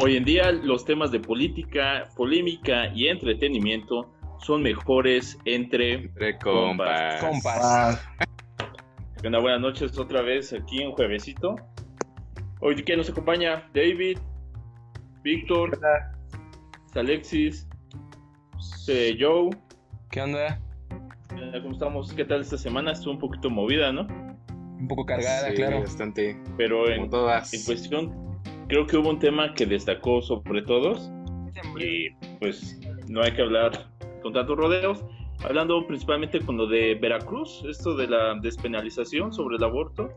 Hoy en día los temas de política, polémica y entretenimiento son mejores entre, compas. compas. Una buenas noches otra vez aquí en Juevesito. Hoy quién nos acompaña David, Víctor, Alexis, eh, Joe. ¿Qué onda? ¿Cómo estamos? ¿Qué tal esta semana? Estuvo un poquito movida, ¿no? Un poco cargada, claro. Bastante. Pero en, en cuestión, creo que hubo un tema que destacó sobre todos. Y pues no hay que hablar con tantos rodeos. Hablando principalmente con lo de Veracruz, esto de la despenalización sobre el aborto.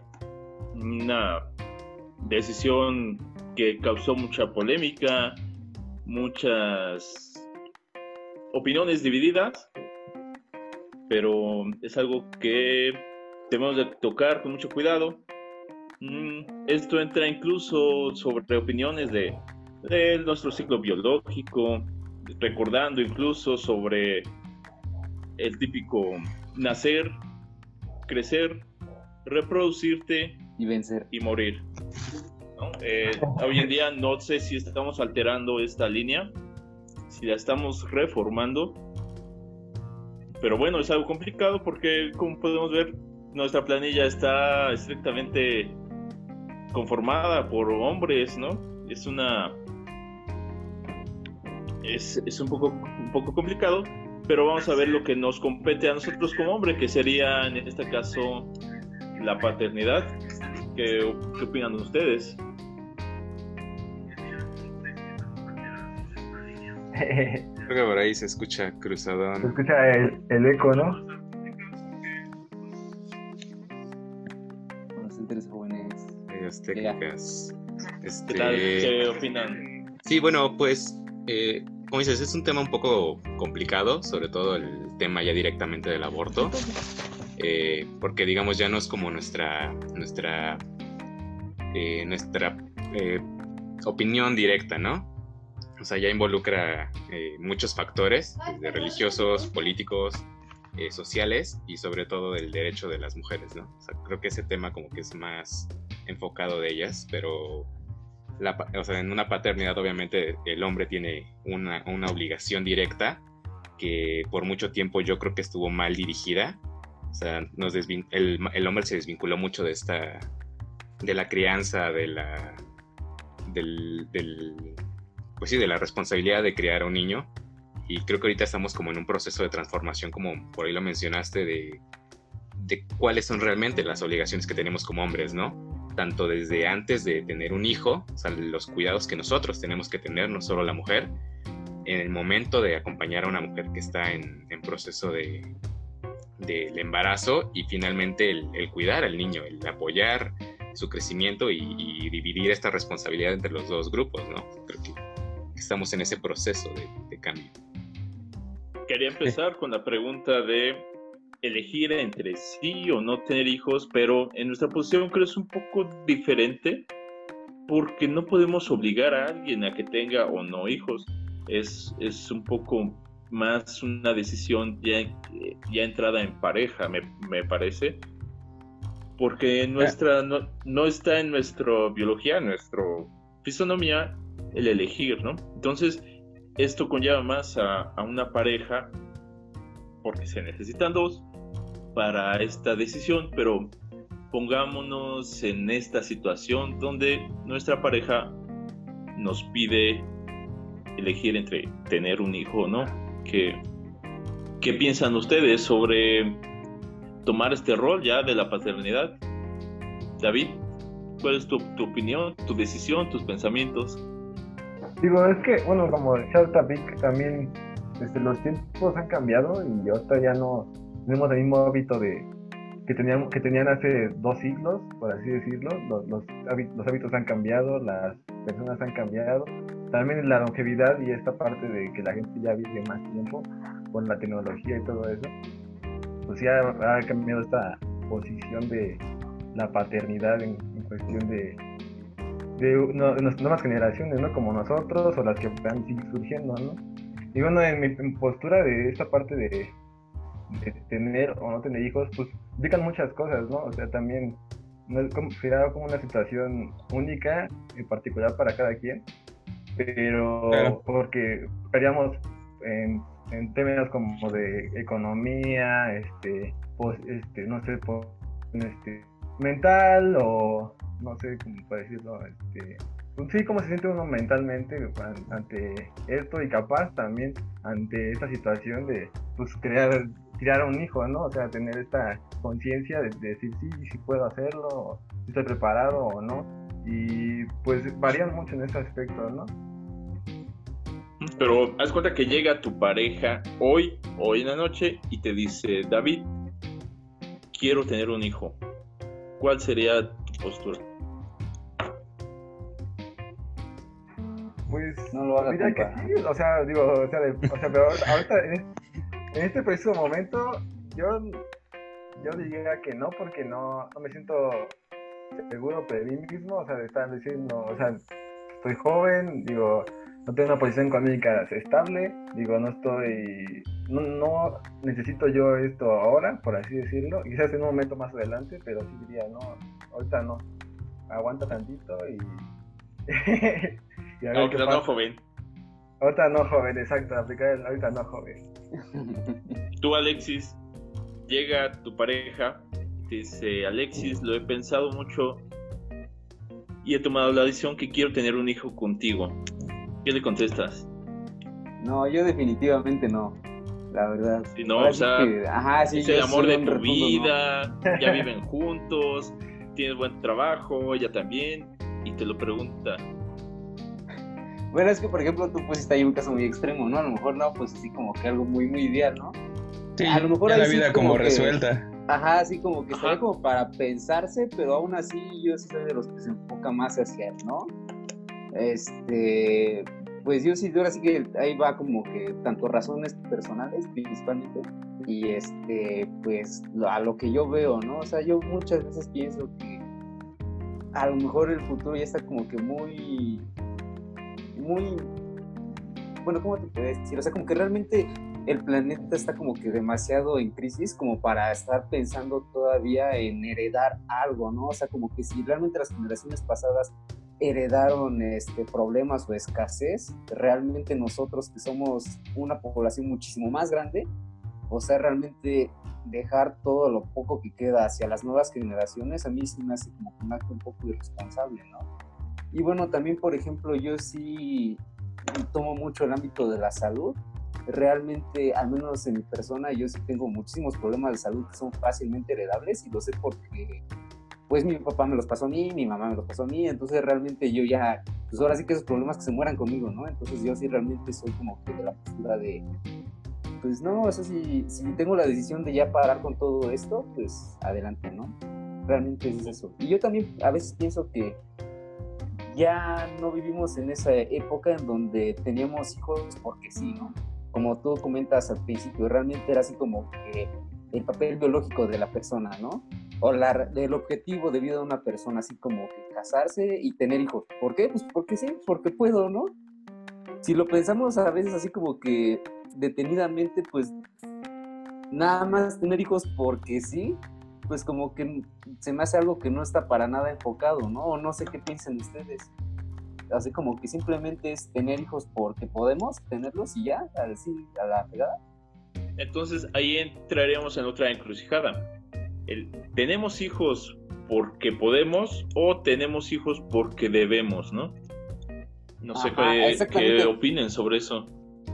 Una decisión que causó mucha polémica, muchas opiniones divididas, pero es algo que debemos de tocar con mucho cuidado. Mm, esto entra incluso sobre opiniones de, de nuestro ciclo biológico, recordando incluso sobre el típico nacer, crecer, reproducirte y vencer y morir. Eh, hoy en día no sé si estamos alterando esta línea, si la estamos reformando, pero bueno, es algo complicado porque como podemos ver, nuestra planilla está estrictamente conformada por hombres, ¿no? Es una... Es, es un, poco, un poco complicado, pero vamos a ver lo que nos compete a nosotros como hombre, que sería en este caso la paternidad. ¿Qué, qué opinan ustedes? Creo que por ahí se escucha cruzadón. Se escucha el, el eco, ¿no? Jóvenes. técnicas. Este... ¿Qué opinan? Sí, bueno, pues, eh, como dices, es un tema un poco complicado, sobre todo el tema ya directamente del aborto, eh, porque digamos ya no es como nuestra, nuestra, eh, nuestra opinión directa, ¿no? o sea, ya involucra eh, muchos factores, desde religiosos, políticos, eh, sociales y sobre todo el derecho de las mujeres, ¿no? O sea, creo que ese tema como que es más enfocado de ellas, pero o sea, en una paternidad obviamente el hombre tiene una, una obligación directa que por mucho tiempo yo creo que estuvo mal dirigida. O sea, nos el, el, hombre se desvinculó mucho de esta, de la crianza, de la, del, del pues sí, de la responsabilidad de criar a un niño. Y creo que ahorita estamos como en un proceso de transformación, como por ahí lo mencionaste, de, de cuáles son realmente las obligaciones que tenemos como hombres, ¿no? Tanto desde antes de tener un hijo, o sea, los cuidados que nosotros tenemos que tener, no solo la mujer, en el momento de acompañar a una mujer que está en, en proceso de, del embarazo y finalmente el, el, cuidar al niño, el apoyar su crecimiento y, y, dividir esta responsabilidad entre los dos grupos, ¿no? Creo que estamos en ese proceso de, cambio. Quería empezar con la pregunta de elegir entre sí o no tener hijos, pero en nuestra posición creo que es un poco diferente porque no podemos obligar a alguien a que tenga o no hijos. Es, es un poco más una decisión ya, ya entrada en pareja, me, me parece. Porque nuestra, no, no está en nuestra biología, en nuestra fisonomía, el elegir, ¿no? Entonces, esto conlleva más a, una pareja, porque se necesitan dos para esta decisión, pero pongámonos en esta situación donde nuestra pareja nos pide elegir entre tener un hijo o no. ¿Qué, qué piensan ustedes sobre tomar este rol ya de la paternidad? David, ¿cuál es tu, tu opinión, tu decisión, tus pensamientos? Digo, es que, bueno, como Charta también desde los tiempos han cambiado y ahorita ya no tenemos el mismo hábito de que teníamos que tenían hace dos siglos, por así decirlo. Los, los, hábitos han cambiado, las personas han cambiado. También la longevidad y esta parte de que la gente ya vive más tiempo con la tecnología y todo eso, pues ya ha cambiado esta posición de la paternidad en cuestión de de las nuevas generaciones, ¿no? Como nosotros o las que van surgiendo, ¿no? Y bueno, en mi postura de esta parte de, tener o no tener hijos, pues indican muchas cosas, ¿no? O sea, también no es será como una situación única, en particular para cada quien. pero Claro. porque perdíamos en, en temas como de economía, este, pues, este, no sé, pues, este, mental o no sé cómo puedo decirlo, este, pues, sí, cómo se siente uno mentalmente an- ante esto y capaz también ante esta situación de, pues, crear, crear un hijo, ¿no? O sea, tener esta conciencia de, de decir, sí, sí puedo hacerlo, o si estoy preparado o no. Y pues varían mucho en ese aspecto, ¿no? Pero haz cuenta que llega tu pareja hoy, hoy en la noche, y te dice, David, quiero tener un hijo. ¿Cuál sería tu postura? Pues No lo que sí, o sea, digo, o sea, de- o sea pero ahorita, ahorita en, en este preciso momento, yo, yo diría que no, porque no, no me siento seguro de mí mismo, o sea, de estar diciendo, o sea, estoy joven, digo, no tengo una posición económica estable, digo, no estoy, no, no necesito yo esto ahora, por así decirlo, quizás en un momento más adelante, pero sí diría, no, ahorita no, aguanta tantito y... y a ver Aunque qué no, pasa. joven. Ahorita no, joven, exacto, aplicar el ahorita no, joven. Tú, Alexis, llega tu pareja, te dice, Alexis, lo he pensado mucho y he tomado la decisión que quiero tener un hijo contigo. ¿Qué le contestas? No, yo definitivamente no. La verdad. Sí, no, Ahora o sea, que- ajá, sí, es el amor de tu no. vida, ya viven juntos, tienes buen trabajo, ella también, y te lo pregunta. Bueno, es que por ejemplo tú pusiste ahí un caso muy extremo, ¿no? A lo mejor no, pues así como que algo muy, muy ideal, ¿no? Sí, A lo mejor ya la sí vida como como que- resuelta. Ajá, así como que estaría como para pensarse, pero aún así yo sí soy de los que se enfoca más hacia él, ¿no? Este, pues yo sí, ahora sí que ahí va como que tanto razones personales principalmente y este, pues a lo que yo veo, ¿no? O sea, yo muchas veces pienso que a lo mejor el futuro ya está como que muy, muy, bueno, ¿cómo te puedes decir? O sea, como que realmente el planeta está como que demasiado en crisis como para estar pensando todavía en heredar algo, ¿no? O sea, como que si realmente las generaciones pasadas heredaron este, problemas o escasez, realmente nosotros que somos una población muchísimo más grande, o sea, realmente dejar todo lo poco que queda hacia las nuevas generaciones, a mí sí me hace como un acto un poco irresponsable, ¿no? Y bueno, también, por ejemplo, yo sí tomo mucho el ámbito de la salud, realmente, al menos en mi persona, yo sí tengo muchísimos problemas de salud que son fácilmente heredables y lo sé porque, pues, mi papá me los pasó a mí, mi mamá me los pasó a mí, entonces realmente yo ya, pues ahora sí que esos problemas que se mueran conmigo, ¿no? Entonces yo sí realmente soy como que de la postura de, pues no, o sea, si, si tengo la decisión de ya parar con todo esto, pues adelante, ¿no? Realmente es eso. Y yo también a veces pienso que ya no vivimos en esa época en donde teníamos hijos porque sí, ¿no? Como tú comentas al principio, realmente era así como que el papel biológico de la persona, ¿no? O la, el objetivo de vida de una persona, así como que casarse y tener hijos. ¿Por qué? Pues porque sí, porque puedo, ¿no? Si lo pensamos a veces así como que detenidamente, pues nada más tener hijos porque sí, pues como que se me hace algo que no está para nada enfocado, ¿no? O no sé qué piensan ustedes. Así como que simplemente es tener hijos porque podemos tenerlos y ya, así a la pegada. Entonces ahí entraríamos en otra encrucijada. El, ¿Tenemos hijos porque podemos o tenemos hijos porque debemos, no? No sé Ajá, qué, qué opinen sobre eso.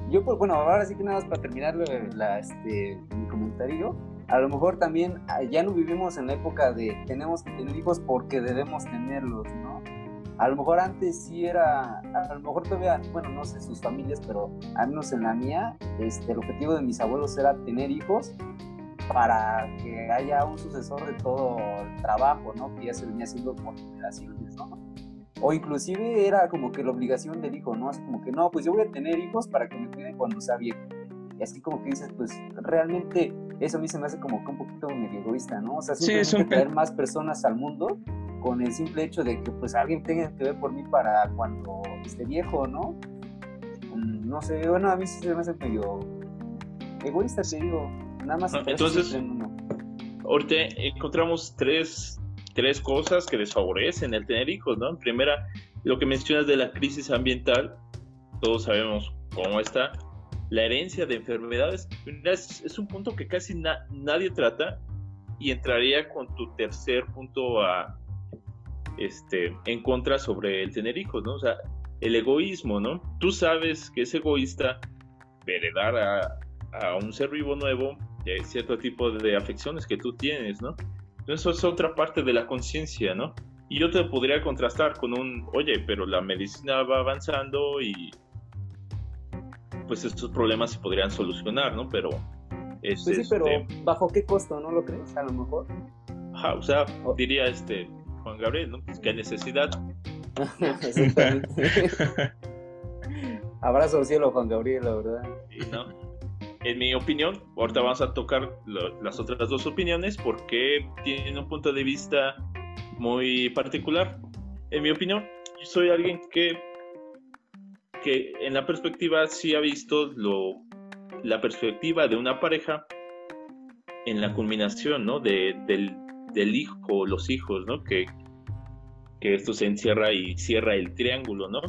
Yo, pues, bueno, ahora sí que nada más para terminar la, este, mi comentario, a lo mejor también ah, ya no vivimos en la época de tenemos que tener hijos porque debemos tenerlos, ¿no? A lo mejor antes sí era, a lo mejor todavía, bueno, no sé sus familias, pero al menos en la mía, este, el objetivo de mis abuelos era tener hijos para que haya un sucesor de todo el trabajo, ¿no? Que ya se venía haciendo por generaciones, ¿no? O inclusive era como que la obligación del hijo, ¿no? Así como que, no, pues yo voy a tener hijos para que me cuiden cuando sea viejo. Y así como que dices, pues realmente eso a mí se me hace como que un poquito medio egoísta, ¿no? O sea, Sí, simplemente es un traer más personas al mundo con el simple hecho de que pues alguien tenga que ver por mí para cuando esté viejo, ¿no? Mm, No sé, bueno, a mí sí se me hace medio egoísta, te digo. Nada más. Ah, entonces- siempre en uno. Ahorita encontramos tres, tres cosas que desfavorecen el tener hijos, ¿no? En primera, lo que mencionas de la crisis ambiental, todos sabemos cómo está. La herencia de enfermedades es, un punto que casi na- nadie trata y entraría con tu tercer punto a, este, en contra sobre el tener hijos, ¿no? O sea, el egoísmo, ¿no? Tú sabes que es egoísta heredar a, a un ser vivo nuevo de cierto tipo de afecciones que tú tienes, ¿no? Eso es otra parte de la conciencia, ¿no? Y yo te podría contrastar con un, oye, pero la medicina va avanzando y pues estos problemas se podrían solucionar, ¿no? Pero es, Pues sí, pero este, ¿bajo qué costo, no lo crees? A lo mejor. ajá, o sea, Oh. diría este Juan Gabriel, ¿no? Pues qué necesidad. Abrazo al cielo, Juan Gabriel, la verdad. Y no. En mi opinión, ahorita vamos a tocar lo- las otras dos opiniones porque tienen un punto de vista muy particular. En mi opinión, yo soy alguien que, que en la perspectiva sí ha visto lo, la perspectiva de una pareja en la culminación, ¿no? De, del, del hijo los hijos, ¿no? Que, que esto se encierra y cierra el triángulo, ¿no?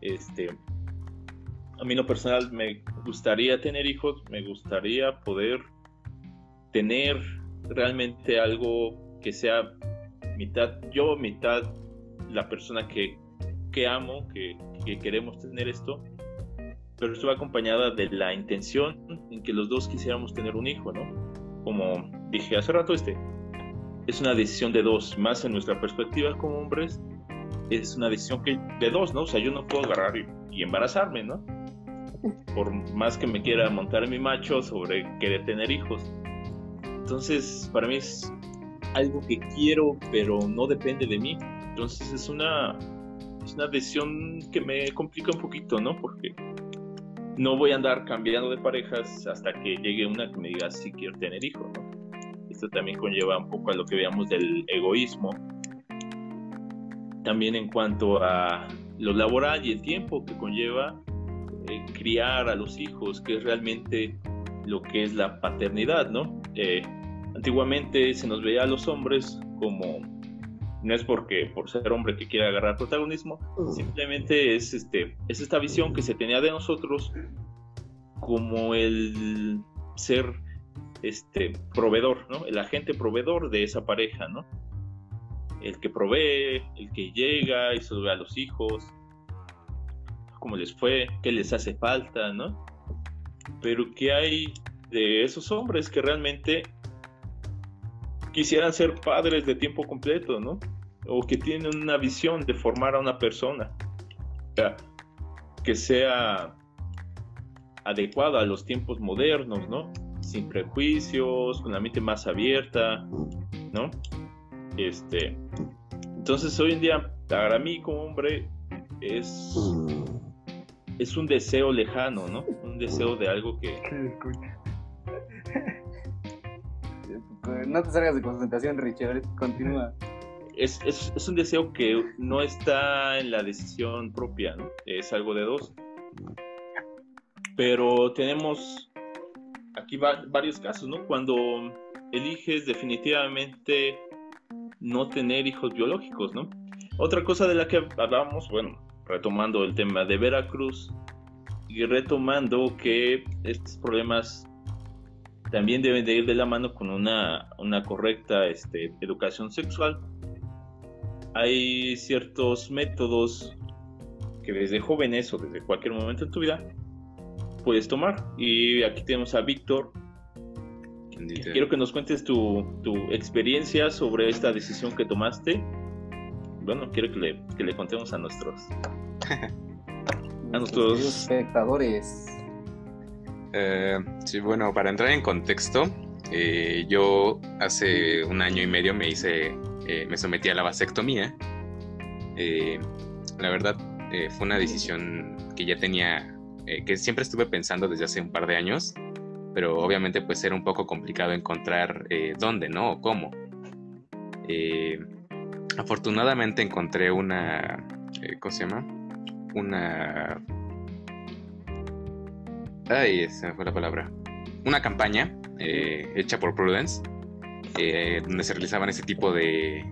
Este, a mí lo personal me gustaría tener hijos, me gustaría poder tener realmente algo que sea mitad yo, mitad la persona que, que amo, que, que queremos tener esto, pero esto va acompañada de la intención en que los dos quisiéramos tener un hijo, ¿no? Como dije hace rato, este es una decisión de dos, más en nuestra perspectiva como hombres, es una decisión que, de dos, ¿no? O sea, yo no puedo agarrar y, y embarazarme, ¿no? Por más que me quiera montar mi macho sobre querer tener hijos. Entonces, para mí es algo que quiero, pero no depende de mí. Entonces, es una, es una decisión que me complica un poquito, ¿no? Porque no voy a andar cambiando de parejas hasta que llegue una que me diga si quiero tener hijos, ¿no? Esto también conlleva un poco a lo que veamos del egoísmo. También en cuanto a lo laboral y el tiempo que conlleva eh, criar a los hijos, que es realmente lo que es la paternidad, ¿no? Eh, antiguamente se nos veía a los hombres como, no es porque por ser hombre que quiera agarrar protagonismo, simplemente es, este, es esta visión que se tenía de nosotros como el ser este proveedor, ¿no? El agente proveedor de esa pareja, ¿no? El que provee, el que llega y ve a los hijos, cómo les fue, qué les hace falta, ¿no? Pero ¿qué hay de esos hombres que realmente quisieran ser padres de tiempo completo, ¿no? O que tienen una visión de formar a una persona, que sea adecuada a los tiempos modernos, ¿no? Sin prejuicios, con la mente más abierta, ¿no? Este, entonces hoy en día, para mí como hombre, es, es un deseo lejano, ¿no? Un deseo de algo que. No te salgas de concentración, Richard. Continúa. es, es, es un deseo que no está en la decisión propia, ¿no? Es algo de dos. Pero tenemos aquí va- varios casos, ¿no? Cuando eliges definitivamente no tener hijos biológicos, ¿no? Otra cosa de la que hablábamos, bueno, retomando el tema de Veracruz y retomando que estos problemas también deben de ir de la mano con una, una correcta este, educación sexual. Hay ciertos métodos que desde jóvenes o desde cualquier momento en tu vida puedes tomar. Y aquí tenemos a Víctor. Quiero que nos cuentes tu, tu experiencia sobre esta decisión que tomaste. Bueno, quiero que le, que le contemos a nuestros A nuestros- queridos espectadores. Eh, sí, bueno, para entrar en contexto, eh, yo hace un año y medio me hice, eh, me sometí a la vasectomía. Eh, la verdad, eh, fue una decisión que ya tenía, eh, que siempre estuve pensando desde hace un par de años, pero obviamente pues era un poco complicado encontrar dónde, ¿no? O cómo. Afortunadamente encontré una, ¿cómo se llama? Una Ay, se me fue la palabra. Una campaña eh, hecha por Prudence, eh, donde se realizaban ese tipo de,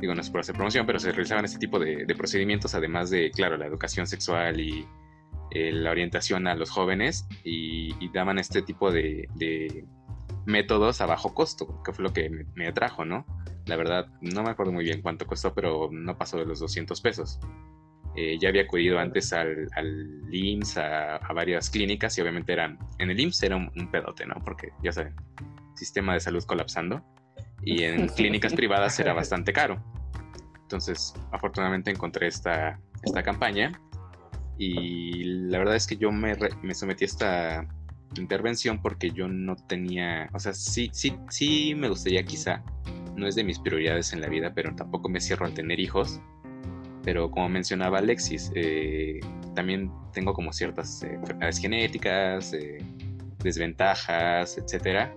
digo, no es por hacer promoción, pero se realizaban este tipo de, de procedimientos, además de, claro, la educación sexual y eh, la orientación a los jóvenes, y, y daban este tipo de, de, métodos a bajo costo, que fue lo que me, me, atrajo, ¿no? La verdad, no me acuerdo muy bien cuánto costó, pero no pasó de los 200 pesos. Eh, ya había acudido antes al, al IMSS, a, a, varias clínicas, y obviamente eran, en el IMSS era un, un pedote, ¿no? Porque, ya saben, sistema de salud colapsando y en clínicas privadas era bastante caro. Entonces, afortunadamente encontré esta, esta campaña y la verdad es que yo me, me, sometí a esta intervención porque yo no tenía, o sea, sí, sí, sí me gustaría quizá, no es de mis prioridades en la vida, pero tampoco me cierro al tener hijos. Pero como mencionaba Alexis, eh, también tengo como ciertas eh, enfermedades genéticas, eh, desventajas, etcétera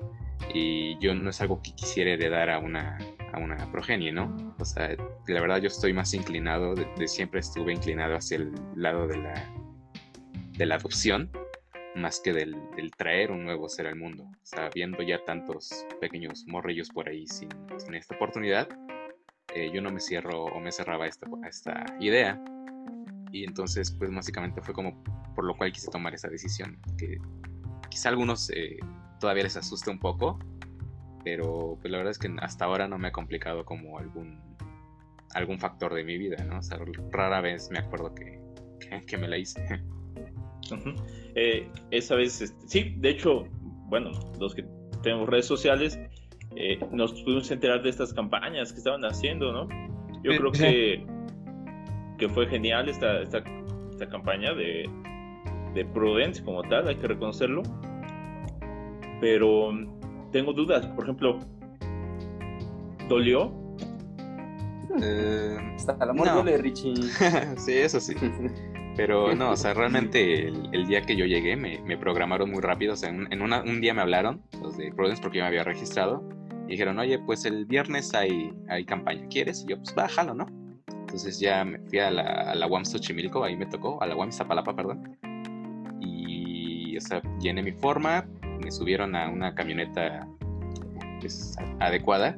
y yo no es algo que quisiera heredar a una, a una progenie, ¿no? O sea, la verdad yo estoy más inclinado, de, de, siempre estuve inclinado hacia el lado de la, de la adopción, más que del, del, traer un nuevo ser al mundo. O sea, viendo ya tantos pequeños morrillos por ahí sin, sin esta oportunidad, eh, yo no me cierro o me cerraba a esta, a esta idea. Y entonces, pues básicamente fue como por lo cual quise tomar esa decisión, que quizá algunos... Eh, todavía les asusta un poco, pero pues la verdad es que hasta ahora no me ha complicado como algún algún factor de mi vida, ¿no? O sea, rara vez me acuerdo que, que, me la hice. Eh, esa vez, este, sí, de hecho, bueno, los que tenemos redes sociales, eh, nos pudimos enterar de estas campañas que estaban haciendo, ¿no? Yo sí, creo que, que fue genial esta, esta, esta campaña de, de Prudence como tal, hay que reconocerlo pero tengo dudas. Por ejemplo, ¿dolió? Eh, Hasta el amor no. duele, Richie. sí, eso sí. Pero no, o sea, realmente el, el día que yo llegué me, me, programaron muy rápido. O sea, en, en una, un día me hablaron, los de Prudence, porque yo me había registrado. Y dijeron, oye, pues el viernes hay, hay campaña, ¿quieres? Y yo, pues bájalo, ¿no? Entonces ya me fui a la, a la UAM Xochimilco, ahí me tocó, a la UAM Zapalapa, perdón. Y, o sea, llené mi forma, me subieron a una camioneta pues, adecuada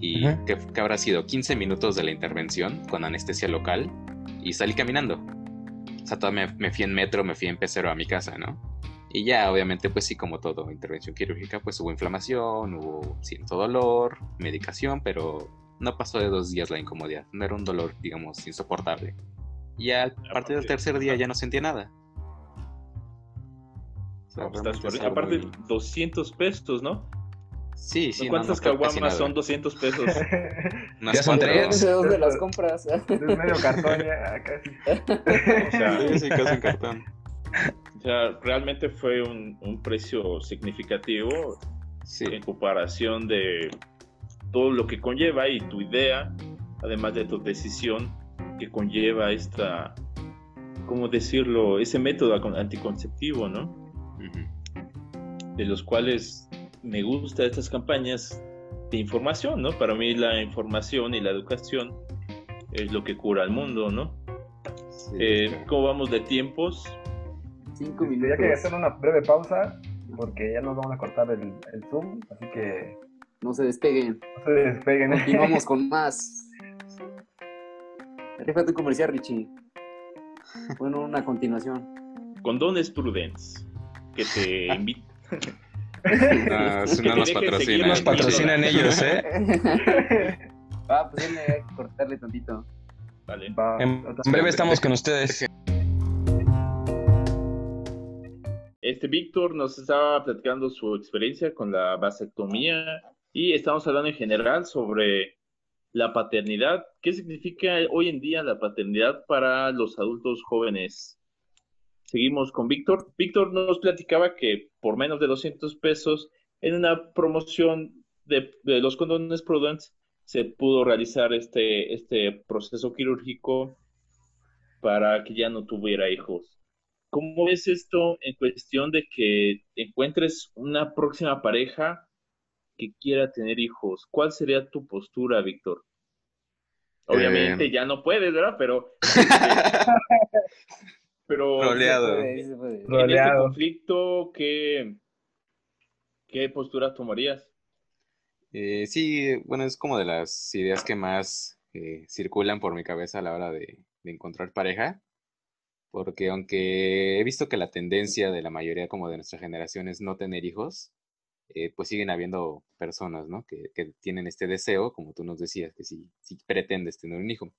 y uh -huh. que, que, habrá sido 15 minutos de la intervención con anestesia local y salí caminando. O sea, me, me, fui en metro, me fui en pecero a mi casa, ¿no? Y ya, obviamente, pues sí, como todo, intervención quirúrgica, pues hubo inflamación, hubo cierto dolor, medicación, pero no pasó de dos días la incomodidad. No era un dolor, digamos, insoportable. Y a partir del tercer día ya no sentía nada. No, estás Aparte, muy... 200 pesos, ¿no? Sí, sí. ¿Cuántas no, no caguamas son 200 pesos? ya son tres. ¿De dónde las compras? Es medio cartón ya, casi. o sea, sí, sí, casi cartón. Sea, realmente fue un, un precio significativo sí. en comparación de todo lo que conlleva y tu idea, además de tu decisión que conlleva esta, ¿cómo decirlo? Ese método anticonceptivo, ¿no? de los cuales me gusta estas campañas de información, ¿no? Para mí la información y la educación es lo que cura al mundo, ¿no? Sí, eh, claro. ¿Cómo vamos de tiempos? Cinco minutos. Ya que hacer una breve pausa porque ya nos vamos a cortar el, el Zoom, así que... No se despeguen. No se despeguen. Continuamos con más. Rífate un comercial, Richie. Bueno, una continuación. Condones Prudence, que te invita no, si no nos patrocinan. Nos patrocinan ellos, ¿eh? Ah, pues cortarle tantito. Vale. Va. En, en breve estamos con ustedes. Este Víctor nos estaba platicando su experiencia con la vasectomía y estamos hablando en general sobre la paternidad. ¿Qué significa hoy en día la paternidad para los adultos jóvenes? Seguimos con Víctor. Víctor nos platicaba que por menos de 200 pesos en una promoción de, los condones Prudence se pudo realizar este, este proceso quirúrgico para que ya no tuviera hijos. ¿Cómo es esto en cuestión de que encuentres una próxima pareja que quiera tener hijos? ¿Cuál sería tu postura, Víctor? Obviamente eh... ya no puedes, ¿verdad? Pero... Pero Roleado. en Roleado. este conflicto, ¿qué, ¿qué postura tomarías? Eh, sí, bueno, es como de las ideas que más eh, circulan por mi cabeza a la hora de, de encontrar pareja, porque aunque he visto que la tendencia de la mayoría como de nuestra generación es no tener hijos, eh, pues siguen habiendo personas, ¿no? Que, que tienen este deseo, como tú nos decías, que si, si pretendes tener un hijo.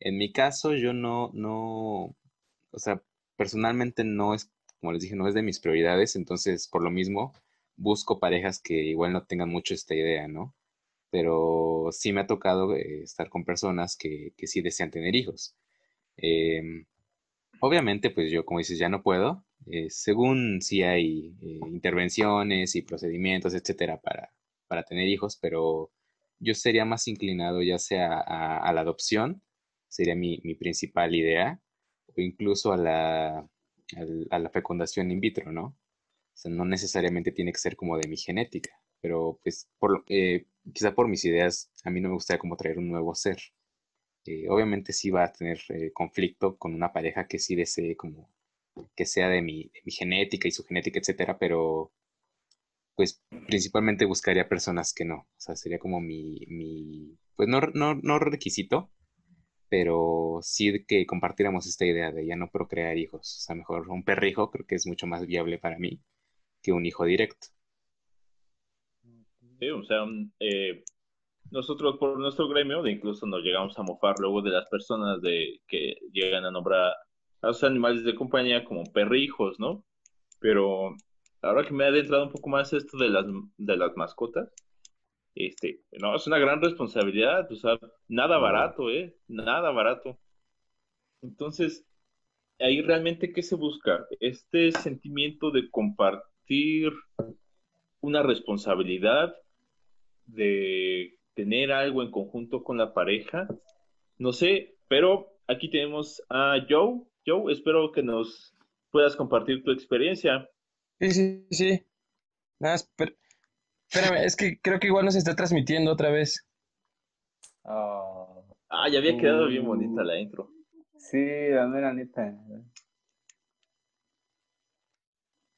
En mi caso, yo no, no, o sea, personalmente no es, como les dije, no es de mis prioridades, entonces por lo mismo busco parejas que igual no tengan mucho esta idea, ¿no? Pero sí me ha tocado eh, estar con personas que, que sí desean tener hijos. Em, obviamente, pues yo, como dices, ya no puedo, eh, según si hay eh, intervenciones y procedimientos, etcétera, para, para tener hijos, pero yo sería más inclinado ya sea a, la adopción, sería mi, mi principal idea, o incluso a la, a la fecundación in vitro, ¿no? O sea, no necesariamente tiene que ser como de mi genética, pero pues por, eh, quizá por mis ideas, a mí no me gustaría como traer un nuevo ser. Eh, obviamente sí va a tener eh, conflicto con una pareja que sí desee como que sea de mi, de mi genética y su genética, etcétera, pero pues principalmente buscaría personas que no. O sea, sería como mi, mi pues no, no, no requisito, pero sí que compartiéramos esta idea de ya no procrear hijos. O sea, mejor un perrijo creo que es mucho más viable para mí que un hijo directo. Sí, o sea, mm, eh, nosotros por nuestro gremio de incluso nos llegamos a mofar luego de las personas de que llegan a nombrar a los animales de compañía como perrijos, ¿no? Pero ahora que me he adentrado un poco más esto de las, de las mascotas, este, no, es una gran responsabilidad, o sea, nada barato, ¿eh? Nada barato. Entonces, ahí realmente, ¿qué se busca? Este sentimiento de compartir una responsabilidad, de tener algo en conjunto con la pareja. No sé, pero aquí tenemos a Joe. Joe, espero que nos puedas compartir tu experiencia. Sí, sí, sí. Nada, espé- espérame, es que creo que igual nos está transmitiendo otra vez. Ah, Ah, ya había quedado bien Mm. bonita la intro. sí, la mera neta.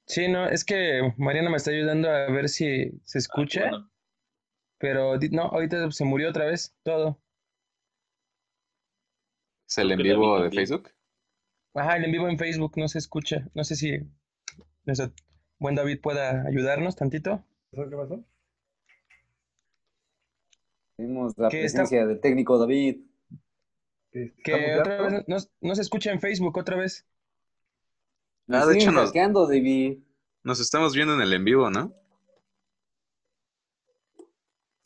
Sí, no, es que Mariana me está ayudando a ver si se Ah, escucha, bueno. Pero no, ahorita se murió otra vez todo. ¿Es el en vivo de. Facebook? Ajá, el en vivo en Facebook no se escucha. No sé si nuestro buen David pueda ayudarnos tantito. ¿Eso qué pasó? Vimos la está- presencia del técnico David. ¿Que otra vez no, no se escucha en Facebook otra vez. Ah, de hecho nos, David. nos estamos viendo en el en vivo, ¿no?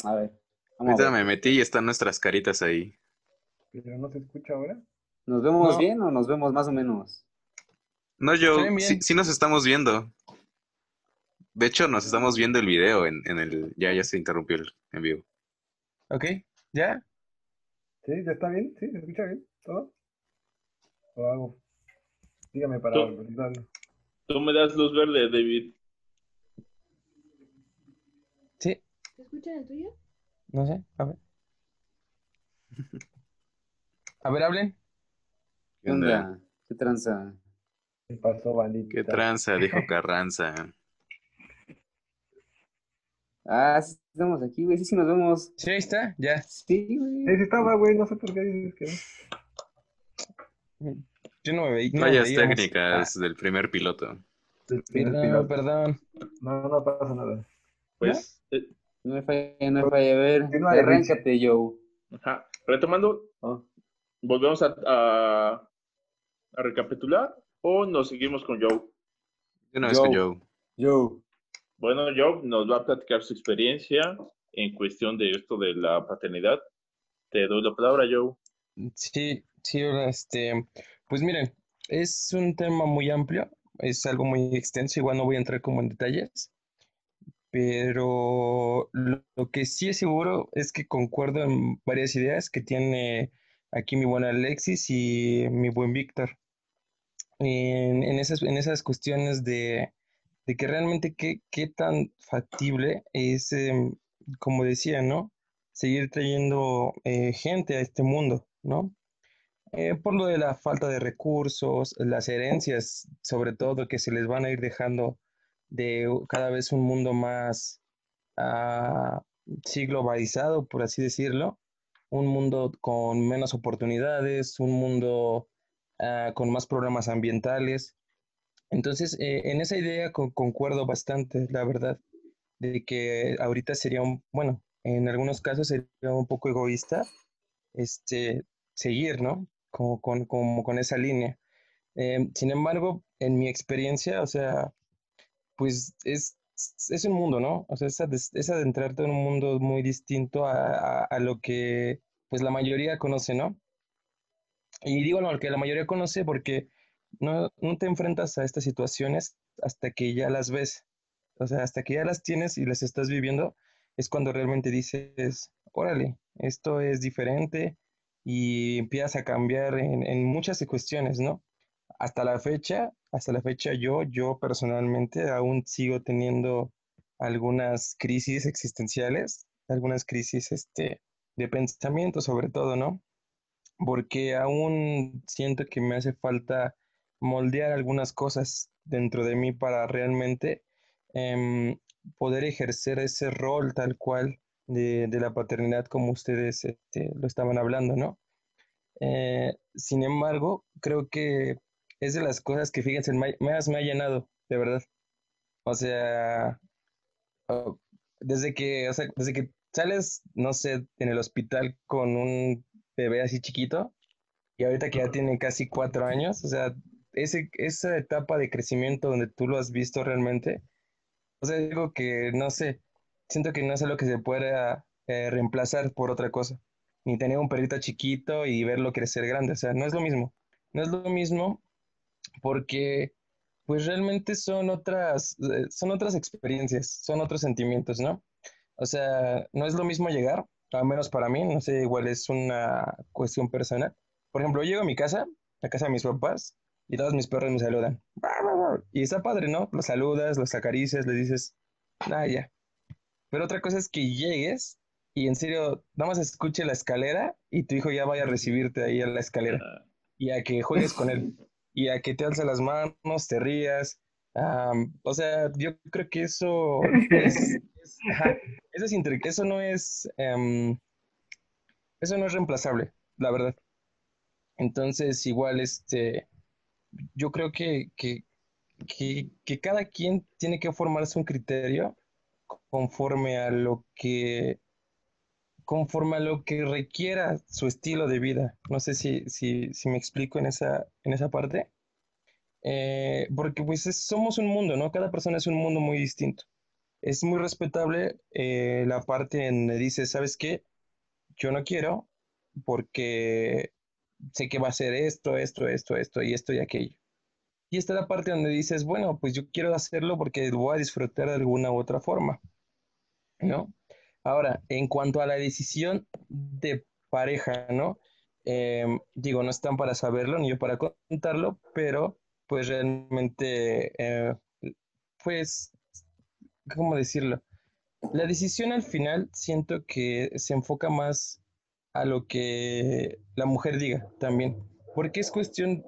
A ver, vamos a Ahorita ver. me metí y están nuestras caritas ahí. ¿Pero no se escucha ahora? ¿Nos vemos No. bien o nos vemos más o menos? No, yo, sí, sí nos estamos viendo. De hecho, nos estamos viendo el video en, en el... Ya, ya se interrumpió el en vivo. ¿Ok? ¿Ya? ¿Sí? ¿Ya está bien? ¿Sí? ¿Se escucha bien? ¿Todo? ¿O hago? Dígame para. Tú me das luz verde, David. Sí, ¿Se escucha el tuyo? no sé, a ver. A ver, hablen. ¿Qué onda? ¿Qué tranza? ¿Qué pasó, bandita? ¿Qué tranza? Dijo Carranza. Ah, sí estamos aquí, güey. Sí, sí nos vemos. Sí, ahí está, ya. Sí, güey. Sí, sí estaba, güey. No sé por qué dices que no. Yo no me veía. no Fallas técnicas del primer piloto. Del primer perdón, piloto. perdón. No, no pasa nada. Pues, eh, No me falla, no me falla. A ver, arráncate, Joe. ajá. Retomando, Oh. ¿volvemos a, a, a recapitular o nos seguimos con Joe? De una vez con Yo. Joe. Joe. Bueno, Joe nos va a platicar su experiencia en cuestión de esto de la paternidad. Te doy la palabra, Joe. Sí, sí, ahora, este, pues miren, es un tema muy amplio, es algo muy extenso, igual no voy a entrar como en detalles, pero lo, que sí es seguro es que concuerdo en varias ideas que tiene aquí mi buen Alexis y mi buen Víctor. En, en esas, en esas cuestiones de, de que realmente qué, qué tan factible es, em, como decía, ¿no? Seguir trayendo eh, gente a este mundo, ¿no? Eh, por lo de la falta de recursos, las herencias, sobre todo, que se les van a ir dejando de cada vez un mundo más, ah, sí globalizado, por así decirlo, un mundo con menos oportunidades, un mundo ah, con más problemas ambientales. Entonces, eh, en esa idea concuerdo bastante, la verdad, de que ahorita sería un, bueno, en algunos casos sería un poco egoísta, este, seguir, ¿no? Como con, como con esa línea. Em, sin embargo, en mi experiencia, o sea, pues es, es un mundo, ¿no? O sea, es, adentrarte en un mundo muy distinto a, a, lo que pues la mayoría conoce, ¿no? Y digo lo que la mayoría conoce porque no, no te enfrentas a estas situaciones hasta que ya las ves. O sea, hasta que ya las tienes y las estás viviendo, es cuando realmente dices, órale, esto es diferente y empiezas a cambiar en, en muchas cuestiones, ¿no? hasta la fecha, hasta la fecha yo, yo personalmente aún sigo teniendo algunas crisis existenciales, algunas crisis este, de pensamiento sobre todo, ¿no? Porque aún siento que me hace falta moldear algunas cosas dentro de mí para realmente em, poder ejercer ese rol tal cual de, la paternidad como ustedes este, lo estaban hablando, ¿no? Eh, sin embargo, creo que es de las cosas que, fíjense, más me ha llenado, de verdad. O sea, desde que, o sea, desde que sales, no sé, en el hospital con un bebé así chiquito, y ahorita que ya tiene casi cuatro años, o sea, ese, esa etapa de crecimiento donde tú lo has visto realmente, o sea, digo que, no sé, siento que no es algo que se pueda eh, reemplazar por otra cosa, ni tener un perrito chiquito y verlo crecer grande, o sea, no es lo mismo. No es lo mismo porque pues realmente son otras, eh, son otras experiencias, son otros sentimientos, ¿no? O sea, no es lo mismo llegar, al menos para mí, no sé, igual es una cuestión personal. Por ejemplo, llego a mi casa, a casa de mis papás, y todos mis perros me saludan. Y está padre, ¿no? Los saludas, los acaricias, les dices, ah, ya. Pero otra cosa es que llegues y en serio, nada más escuche la escalera y tu hijo ya vaya a recibirte ahí a la escalera y a que juegues con él y a que te alce las manos, te rías. o sea, yo creo que eso es, eso, es eso no es em, eso no es reemplazable, la verdad. Entonces, igual, este, yo creo que, que, que cada quien tiene que formarse un criterio conforme a lo que conforme a lo que requiera su estilo de vida. No sé si, si, si me explico en esa, en esa parte. Eh, porque pues somos un mundo, ¿no? Cada persona es un mundo muy distinto. Es muy respetable eh, la parte en donde dice, ¿sabes qué? Yo no quiero porque sé que va a ser esto, esto, esto, esto y esto y aquello. Y está la parte donde dices, bueno, pues yo quiero hacerlo porque voy a disfrutar de alguna u otra forma, ¿no? Ahora, en cuanto a la decisión de pareja, ¿no? Em, digo, no están para saberlo ni yo para contarlo, pero pues realmente, eh, pues, ¿cómo decirlo? La decisión al final siento que se enfoca más a lo que la mujer diga también, porque es cuestión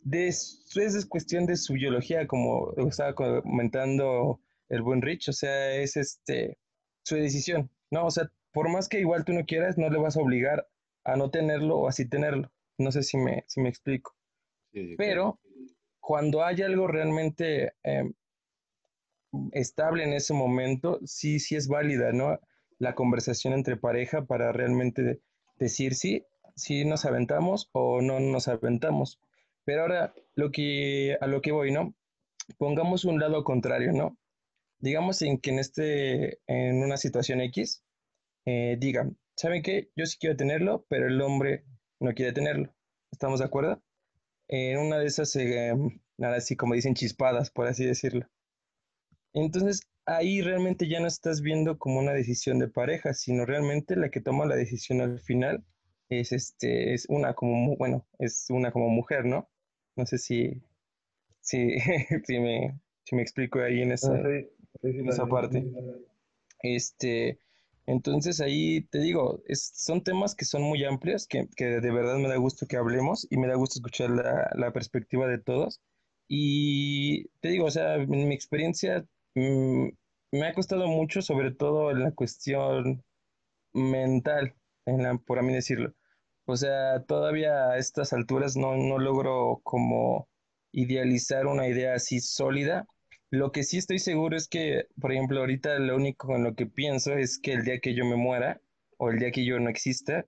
de, es cuestión de su biología, como estaba comentando el buen Rich, o sea, es este, su decisión, ¿no? O sea, por más que igual tú no quieras, no le vas a obligar a no tenerlo o así tenerlo. No sé si me, si me explico. Pero cuando hay algo realmente em, estable en ese momento, sí, sí es válida, ¿no? La conversación entre pareja para realmente decir sí, si nos aventamos o no nos aventamos. Pero ahora, lo que, a lo que voy, ¿no? Pongamos un lado contrario, ¿no? Digamos en que en, este, en una situación X, eh, digan, ¿saben qué? Yo sí quiero tenerlo, pero el hombre no quiere tenerlo. ¿Estamos de acuerdo? En una de esas, eh, nada así como dicen chispadas, por así decirlo. Entonces, ahí realmente ya no estás viendo como una decisión de pareja, sino realmente la que toma la decisión al final es, este, es una como, bueno, es una como mujer, ¿no? No sé si, si, si, me, si me explico ahí en esa esa parte. Este, entonces ahí te digo, es, son temas que son muy amplios, que, que, de verdad me da gusto que hablemos y me da gusto escuchar la, la perspectiva de todos. Y te digo, o sea, en mi experiencia, mm, me ha costado mucho, sobre todo en la cuestión mental, en la, por mí decirlo. O sea, todavía a estas alturas no, no logro como idealizar una idea así sólida. Lo que sí estoy seguro es que, por ejemplo, ahorita lo único en lo que pienso es que el día que yo me muera o el día que yo no exista,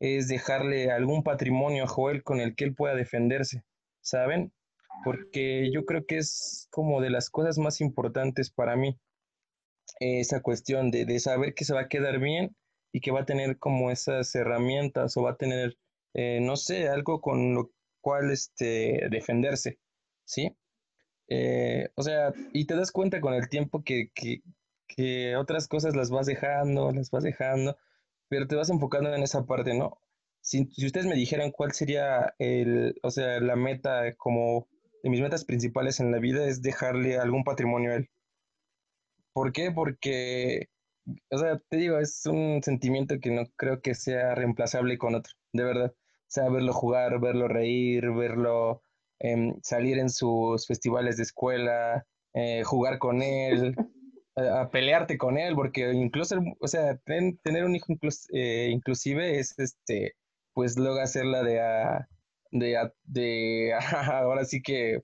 es dejarle algún patrimonio a Joel con el que él pueda defenderse, ¿saben? Porque yo creo que es como de las cosas más importantes para mí, esa cuestión de, de saber que se va a quedar bien y que va a tener como esas herramientas o va a tener, eh, no sé, algo con lo cual este, defenderse, ¿sí? Eh, o sea, y te das cuenta con el tiempo que, que, que, otras cosas las vas dejando, las vas dejando, pero te vas enfocando en esa parte, ¿no? Si, si ustedes me dijeran cuál sería el, o sea, la meta como de mis metas principales en la vida es dejarle algún patrimonio a él. ¿Por qué? Porque o sea, te digo, es un sentimiento que no creo que sea reemplazable con otro, de verdad. O sea, verlo jugar, verlo reír, verlo em, salir en sus festivales de escuela, eh, jugar con él, a, pelearte con él, porque incluso, o sea, tener un hijo eh, inclusive es, este, pues luego hacerla de, a, de, de ahora sí que,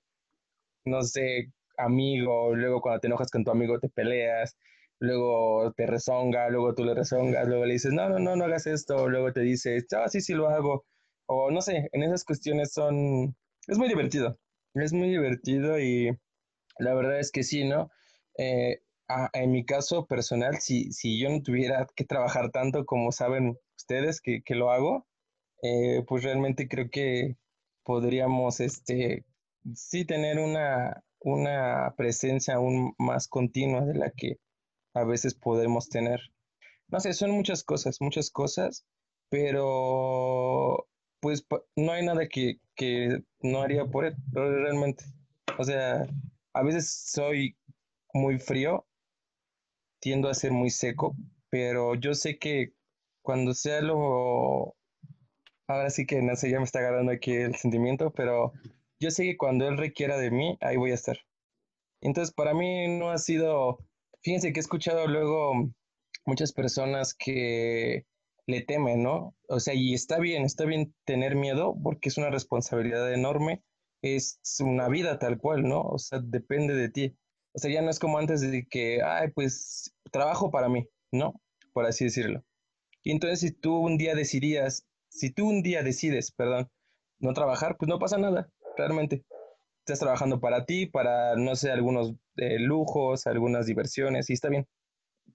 no sé, amigo, luego cuando te enojas con tu amigo te peleas, luego te rezonga, luego tú le rezongas, luego le dices, no, no, no, no hagas esto, luego te dice, ah, sí, sí lo hago, o no sé, en esas cuestiones son, es muy divertido, es muy divertido y la verdad es que sí, ¿no? Eh, en mi caso personal, si, si yo no tuviera que trabajar tanto como saben ustedes que, que lo hago, eh, pues realmente creo que podríamos, este, sí tener una, una presencia aún más continua de la que a veces podemos tener. No sé, son muchas cosas, muchas cosas, pero pues no hay nada que, que no haría por él, realmente. O sea, a veces soy muy frío, tiendo a ser muy seco, pero yo sé que cuando sea lo... Ahora sí que no sé, ya me está agarrando aquí el sentimiento, pero yo sé que cuando él requiera de mí, ahí voy a estar. Entonces, para mí no ha sido Fíjense que he escuchado luego muchas personas que le temen, ¿no? O sea, y está bien, está bien tener miedo porque es una responsabilidad enorme, es una vida tal cual, ¿no? O sea, depende de ti. O sea, ya no es como antes de que, ay, pues trabajo para mí, ¿no? Por así decirlo. Y entonces si tú un día decidías, si tú un día decides, perdón, no trabajar, pues no pasa nada, realmente estás trabajando para ti, para, no sé, algunos eh, lujos, algunas diversiones, y está bien.